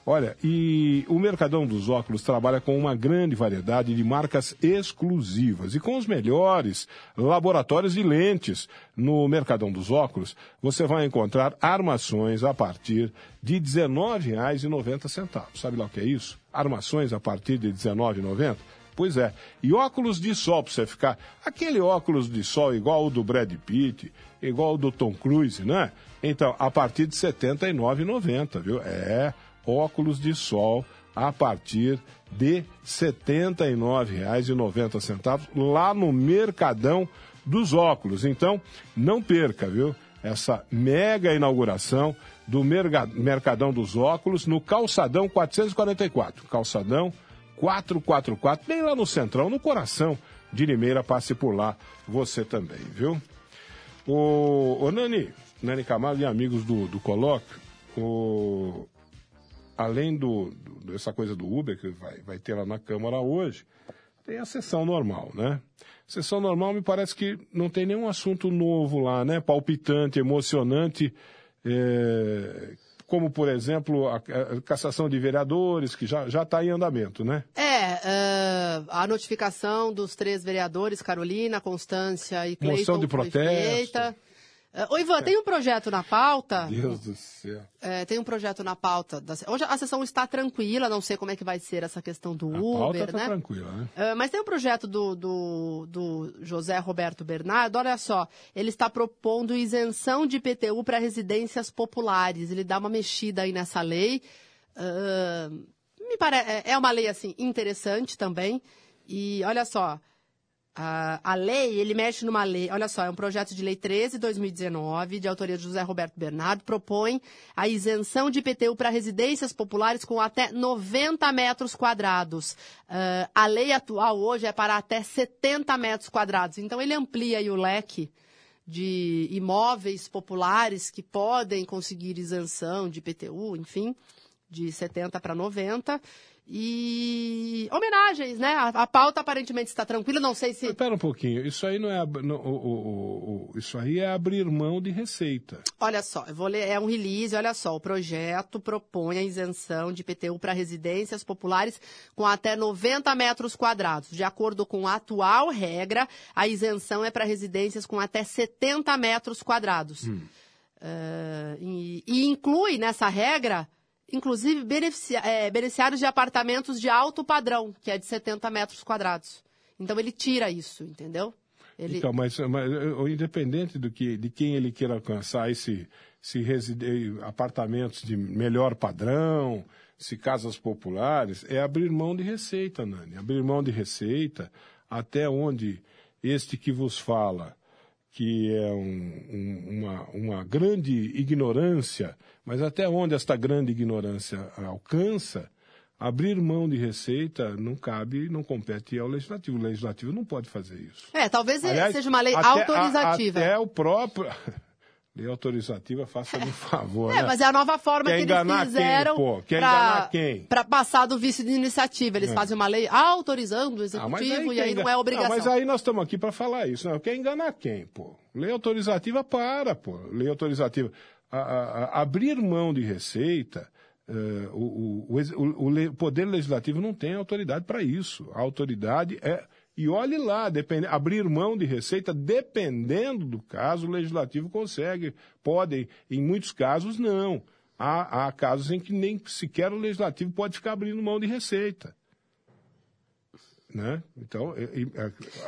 Olha, e o Mercadão dos Óculos trabalha com uma grande variedade de marcas exclusivas e com os melhores laboratórios de lentes. No Mercadão dos Óculos, você vai encontrar armações a partir de R$ 19,90. Sabe lá o que é isso? Armações a partir de R$ 19,90? Pois é. E óculos de sol para você ficar. Aquele óculos de sol igual o do Brad Pitt, igual o do Tom Cruise, né? Então, a partir de R$ 79,90, viu? É óculos de sol a partir de R$ 79,90 lá no Mercadão dos Óculos. Então, não perca, viu? Essa mega inauguração do Mercadão dos Óculos no Calçadão 444. Calçadão 444, bem lá no centrão, no coração de Limeira. Passe por lá, você também, viu? O, o Nani, Nani Camargo e amigos do, do o, além do, do, dessa coisa do Uber que vai, vai ter lá na Câmara hoje, tem a sessão normal, né? Sessão normal me parece que não tem nenhum assunto novo lá, né? Palpitante, emocionante, é, como, por exemplo, a, a cassação de vereadores, que já está em andamento, né? É, uh, a notificação dos três vereadores, Carolina, Constância e Cleiton, Moção de protesto. Feita. Uh, ô, Ivan, tem um projeto na pauta. Deus do céu. É, tem um projeto na pauta. Da, hoje a sessão está tranquila, não sei como é que vai ser essa questão do a Uber, pauta tá né? tranquila, né? Uh, mas tem um projeto do, do, do, José Roberto Bernardo, olha só, ele está propondo isenção de IPTU para residências populares. Ele dá uma mexida aí nessa lei. Uh, me parece, é uma lei assim interessante também. E olha só, a, a lei, ele mexe numa lei, olha só, é um projeto de lei 13 2019, de autoria de José Roberto Bernardo, propõe a isenção de IPTU para residências populares com até 90 metros quadrados. Uh, a lei atual hoje é para até 70 metros quadrados. Então, ele amplia o leque de imóveis populares que podem conseguir isenção de IPTU, enfim, de 70 para 90. E homenagens, né? A, a, pauta aparentemente está tranquila, não sei se. Espera um pouquinho, isso aí não é. Não, o, o, o, isso aí é abrir mão de receita. Olha só, eu vou ler, é um release, olha só. O projeto propõe a isenção de IPTU para residências populares com até 90 metros quadrados. De acordo com a atual regra, a isenção é para residências com até 70 metros quadrados. Hum. Uh, e, e inclui nessa regra inclusive é, beneficiários de apartamentos de alto padrão, que é de 70 metros quadrados. Então ele tira isso, entendeu? Ele... Então, mas, mas independente do que, de quem ele queira alcançar, se, se apartamentos de melhor padrão, se casas populares, é abrir mão de receita, Nani. Abrir mão de receita até onde este que vos fala que é um, um, uma, uma grande ignorância, mas até onde esta grande ignorância alcança, abrir mão de receita não cabe, não compete ao legislativo. O legislativo não pode fazer isso. É, talvez Aliás, seja uma lei até, autorizativa. A, até o próprio. Lei autorizativa, faça-me um favor. É, né? mas é a nova forma Quer que eles fizeram para passar do vício de iniciativa. Eles é. fazem uma lei autorizando o executivo ah, e aí não é obrigação. Não, mas aí nós estamos aqui para falar isso. Não, quer enganar quem, pô? Lei autorizativa para, pô. Lei autorizativa. A, a, a abrir mão de receita, uh, o, o, o, o, Poder Legislativo não tem autoridade para isso. A autoridade é e olhe lá, depend... abrir mão de receita, dependendo do caso, o legislativo consegue. Pode, em muitos casos, não. Há, há casos em que nem sequer o legislativo pode ficar abrindo mão de receita. Né? Então,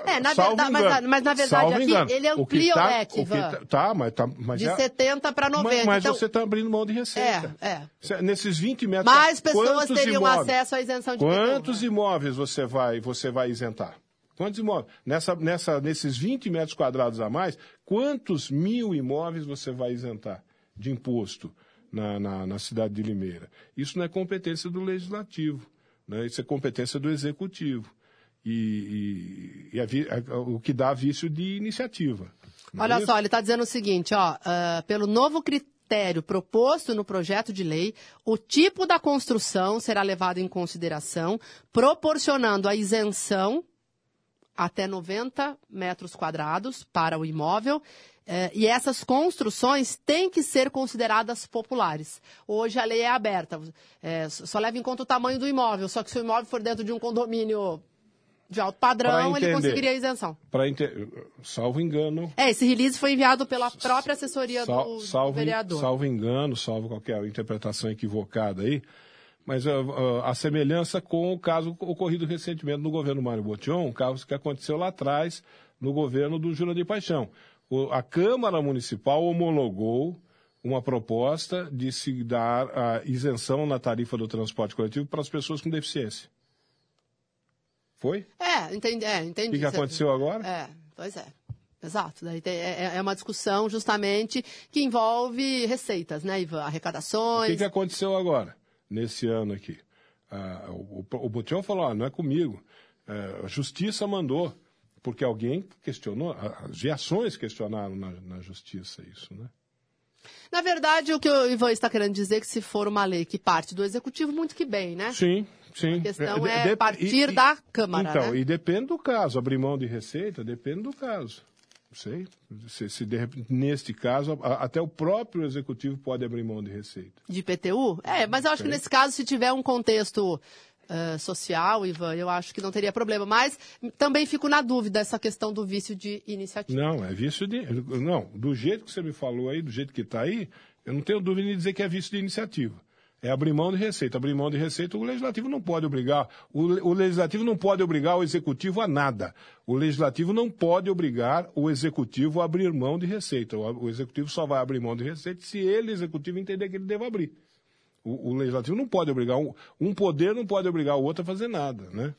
é, na verdade, mas, mas, na verdade aqui engano, ele amplia o, tá, leque, o tá, tá, mas, tá, mas de é, 70 para 90. Mas, mas então, você está abrindo mão de receita. É, é. Nesses 20 metros. Mais pessoas teriam imóveis, acesso à isenção de Quantos imóveis você vai, você vai isentar? Quantos imóveis? Nessa, nessa, nesses 20 metros quadrados a mais, quantos mil imóveis você vai isentar de imposto na, na, na cidade de Limeira? Isso não é competência do legislativo, né? isso é competência do executivo. E, e, e a, a, o que dá vício de iniciativa. É Olha é só, ele está dizendo o seguinte, ó, uh, pelo novo critério proposto no projeto de lei, o tipo da construção será levado em consideração, proporcionando a isenção até 90 metros quadrados para o imóvel. Eh, e essas construções têm que ser consideradas populares. Hoje a lei é aberta, eh, só leva em conta o tamanho do imóvel. Só que se o imóvel for dentro de um condomínio de alto padrão, entender, ele conseguiria isenção. Para salvo engano. É, esse release foi enviado pela própria assessoria sal, do, salvo, vereador. Salvo engano, salvo qualquer interpretação equivocada aí mas a, uh, a, semelhança com o caso ocorrido recentemente no governo Mário Botion, um caso que aconteceu lá atrás no governo do Júlio de Paixão. O, a Câmara Municipal homologou uma proposta de se dar a isenção na tarifa do transporte coletivo para as pessoas com deficiência. Foi? É, entendi. É, entendi. O que, que aconteceu agora? É, pois é. Exato. Daí tem, é, é, uma discussão justamente que envolve receitas, né, Ivan? Arrecadações. O que, que aconteceu agora? Nesse ano aqui. Ah, o, o Botião falou, ah, não é comigo. É, a justiça mandou, porque alguém questionou, as reações questionaram na, na justiça isso, né? Na verdade, o que o Ivan está querendo dizer é que se for uma lei que parte do Executivo, muito que bem, né? Sim, sim. A questão é, é partir e, da Câmara, Então, né? e depende do caso. Abrir mão de receita depende do caso. Sei. Se, se de, neste caso, a, até o próprio executivo pode abrir mão de receita. De IPTU? É, mas eu acho que nesse caso, se tiver um contexto uh, social, Ivan, eu acho que não teria problema. Mas também fico na dúvida essa questão do vício de iniciativa. Não, é vício de. Não, do jeito que você me falou aí, do jeito que está aí, eu não tenho dúvida em dizer que é vício de iniciativa. É abrir mão de receita. Abrir mão de receita, o legislativo não pode obrigar. O, o, legislativo não pode obrigar o executivo a nada. O legislativo não pode obrigar o executivo a abrir mão de receita. O, o executivo só vai abrir mão de receita se ele, executivo, entender que ele deve abrir. O, o legislativo não pode obrigar, um, um poder não pode obrigar o outro a fazer nada, né?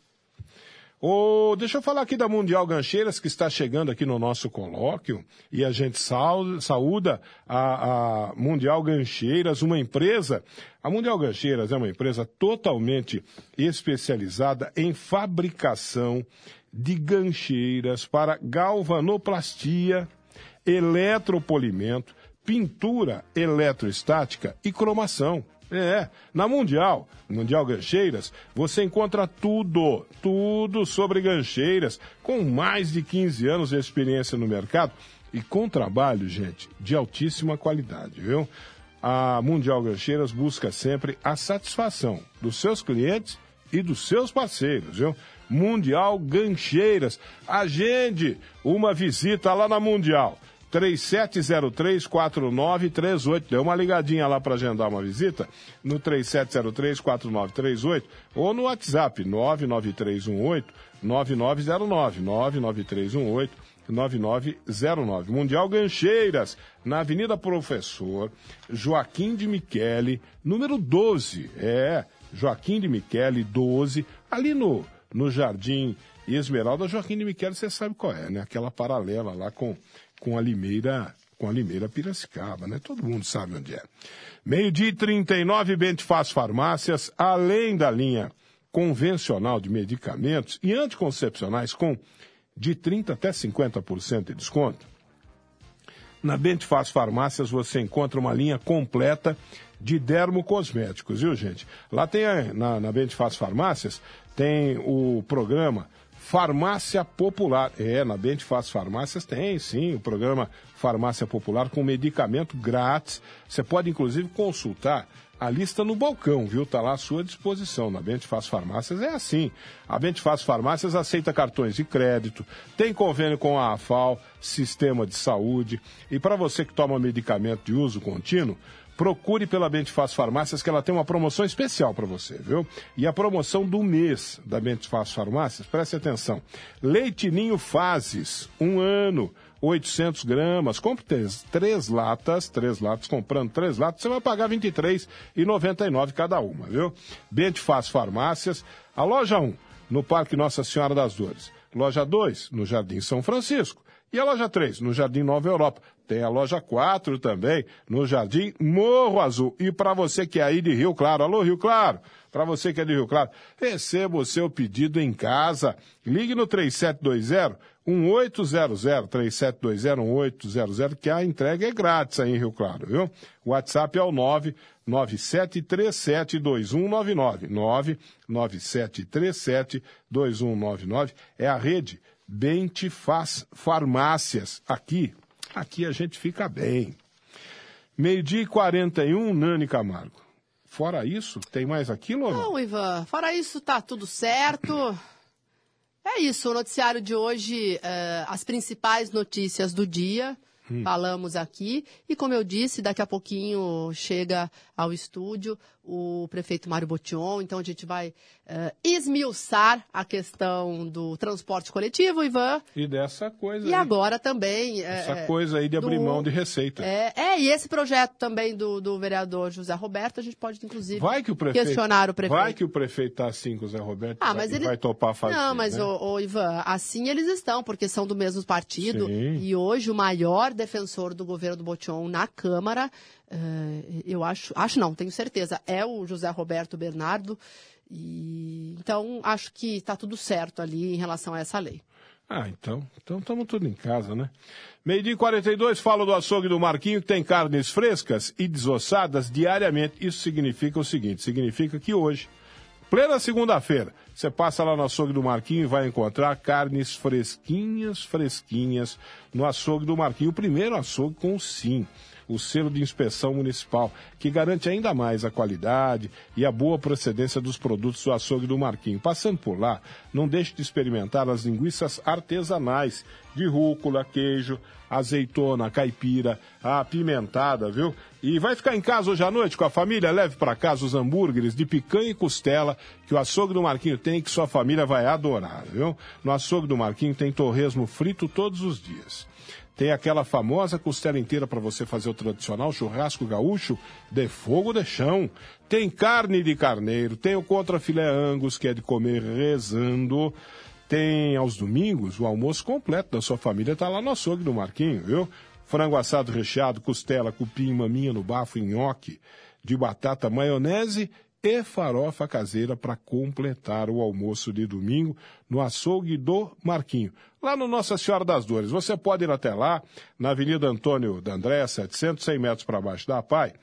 Oh, deixa eu falar aqui da Mundial Gancheiras, que está chegando aqui no nosso colóquio, e a gente saúda a, a, Mundial Gancheiras, uma empresa. A Mundial Gancheiras é uma empresa totalmente especializada em fabricação de gancheiras para galvanoplastia, eletropolimento, pintura eletroestática e cromação. É, na Mundial, Mundial Gancheiras, você encontra tudo, tudo sobre gancheiras, com mais de 15 anos de experiência no mercado e com trabalho, gente, de altíssima qualidade, viu? A Mundial Gancheiras busca sempre a satisfação dos seus clientes e dos seus parceiros, viu? Mundial Gancheiras. Agende uma visita lá na Mundial. 3703-4938. Dê uma ligadinha lá para agendar uma visita no 3703-4938 ou no WhatsApp 99318-9909. 99318-9909. Mundial Gancheiras, na Avenida Professor Joaquim de Michele, número 12. É, Joaquim de Michele, 12, ali no, no Jardim Esmeralda. Joaquim de Michele, você sabe qual é, né? Aquela paralela lá com com a Limeira, com a Limeira Piracicaba, né? Todo mundo sabe onde é. Meio-dia e 39, Bentifaz Farmácias, além da linha convencional de medicamentos e anticoncepcionais com de 30% até 50% de desconto. Na Bentifaz Farmácias você encontra uma linha completa de dermocosméticos, viu, gente? Lá tem, na, na Bentifaz Farmácias, tem o programa Farmácia Popular. É, na Bente Faz Farmácias tem, sim, o programa Farmácia Popular com medicamento grátis. Você pode, inclusive, consultar a lista no balcão, viu? Está lá à sua disposição. Na Bente Faz Farmácias é assim. A Bente Faz Farmácias aceita cartões de crédito, tem convênio com a AFAL, Sistema de Saúde. E para você que toma medicamento de uso contínuo, procure pela Bentifaz Farmácias que ela tem uma promoção especial para você, viu? E a promoção do mês da Bentifaz Farmácias, preste atenção. Leitinho Fases, um ano, 800 gramas, compre três, três latas, três latas, comprando três latas, você vai pagar R$ 23,99 cada uma, viu? Bentifaz Farmácias, a loja 1, no Parque Nossa Senhora das Dores. Loja 2, no Jardim São Francisco. E a loja 3, no Jardim Nova Europa. Tem a loja 4 também, no Jardim Morro Azul. E para você que é aí de Rio Claro, alô Rio Claro, para você que é de Rio Claro, receba o seu pedido em casa. Ligue no 3720 1800, 3720 1800, que a entrega é grátis aí em Rio Claro, viu? O WhatsApp é o 997372199. 997372199 é a rede Bem faz farmácias. Aqui, aqui a gente fica bem. Meio-dia e 41, Nani Camargo. Fora isso, tem mais aquilo não? Não, Ivan. Fora isso, tá tudo certo. É isso, o noticiário de hoje, uh, as principais notícias do dia. Hum. Falamos aqui. E como eu disse, daqui a pouquinho chega ao estúdio o prefeito Mário Botion. Então a gente vai uh, esmiuçar a questão do transporte coletivo, Ivan. E dessa coisa. E aí. agora também. Essa é, coisa aí de abrir do, mão de receita. É, é, e esse projeto também do, do vereador José Roberto, a gente pode, inclusive, vai que o prefeito, questionar o prefeito. Vai que o prefeito está assim com o Zé Roberto ah, vai, mas ele... vai topar fazer. Não, mas, né? o, o, Ivan, assim eles estão, porque são do mesmo partido. Sim. E hoje o maior defensor do governo do Botion na Câmara Uh, eu acho, acho não, tenho certeza, é o José Roberto Bernardo. E, então, acho que está tudo certo ali em relação a essa lei. Ah, então. Então estamos tudo em casa, né? Meio-dia 42, falo do açougue do Marquinho, que tem carnes frescas e desossadas diariamente. Isso significa o seguinte: significa que hoje Plena segunda-feira. Você passa lá no açougue do Marquinho e vai encontrar carnes fresquinhas, fresquinhas no açougue do Marquinho. O primeiro açougue com sim o selo de inspeção municipal, que garante ainda mais a qualidade e a boa procedência dos produtos do açougue do Marquinho. Passando por lá, não deixe de experimentar as linguiças artesanais de rúcula, queijo, azeitona, caipira, apimentada, viu? E vai ficar em casa hoje à noite com a família? Leve para casa os hambúrgueres de picanha e costela que o açougue do Marquinho tem que sua família vai adorar, viu? No açougue do Marquinho tem torresmo frito todos os dias. Tem aquela famosa costela inteira para você fazer o tradicional churrasco gaúcho de fogo de chão. Tem carne de carneiro, tem o contra filé angus, que é de comer rezando. Tem aos domingos o almoço completo da sua família, tá lá no açougue do Marquinho, viu? Frango assado recheado, costela, cupim, maminha no bafo, nhoque de batata, maionese e farofa caseira para completar o almoço de domingo no açougue do Marquinho, lá no Nossa Senhora das Dores. Você pode ir até lá, na Avenida Antônio da André, 700, 100 metros para baixo da PAI.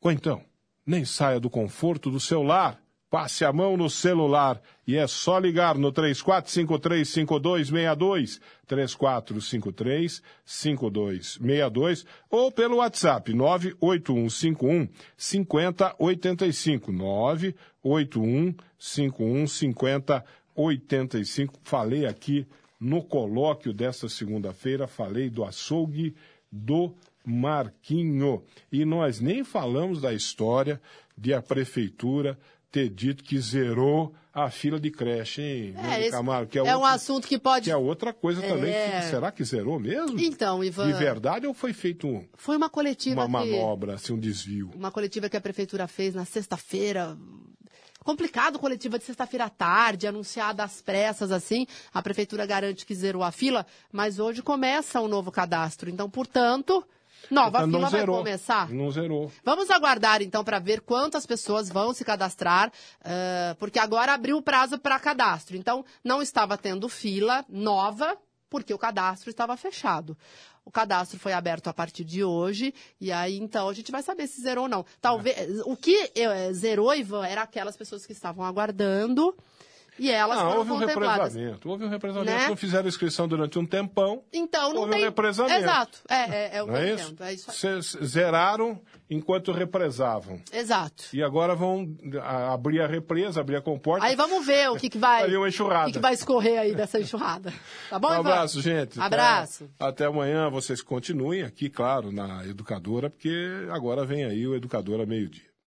Ou então, nem saia do conforto do seu lar Passe a mão no celular e é só ligar no 34535262, 34535262 ou pelo WhatsApp 98151 5085, 98151 5085. Falei aqui no colóquio desta segunda-feira, falei do açougue do Marquinho. E nós nem falamos da história de a prefeitura ter dito que zerou a fila de creche, hein, é, Camargo? Que é, é um assunto que pode... Que é outra coisa é... também. Que, será que zerou mesmo? Então, Ivan... De verdade ou foi feito um... Foi uma coletiva Uma manobra, assim, um desvio. Uma coletiva que a prefeitura fez na sexta-feira... Complicado coletiva de sexta-feira à tarde, anunciada às pressas, assim. A prefeitura garante que zerou a fila, mas hoje começa o um novo cadastro. Então, portanto... Nova então, fila vai começar? Não zerou. Vamos aguardar, então, para ver quantas pessoas vão se cadastrar, uh, porque agora abriu o prazo para cadastro. Então, não estava tendo fila nova, porque o cadastro estava fechado. O cadastro foi aberto a partir de hoje, e aí então a gente vai saber se zerou ou não. Talvez. É. O que eh, zerou, Ivan, era aquelas pessoas que estavam aguardando. E elas não, foram houve um represamento. Houve um represamento. Né? Não fizeram inscrição durante um tempão. Então, não houve tem... um represamento. Exato. É, é, é o que é isso? É isso aí. Zeraram enquanto represavam. Exato. E agora vão abrir a represa, abrir a comporta. Aí vamos ver o que, que vai. uma enxurrada. O que, que, vai escorrer aí dessa enxurrada. Tá bom, Um abraço, gente. Abraço. Até, até amanhã. Vocês continuem aqui, claro, na Educadora, porque agora vem aí o Educadora meio-dia.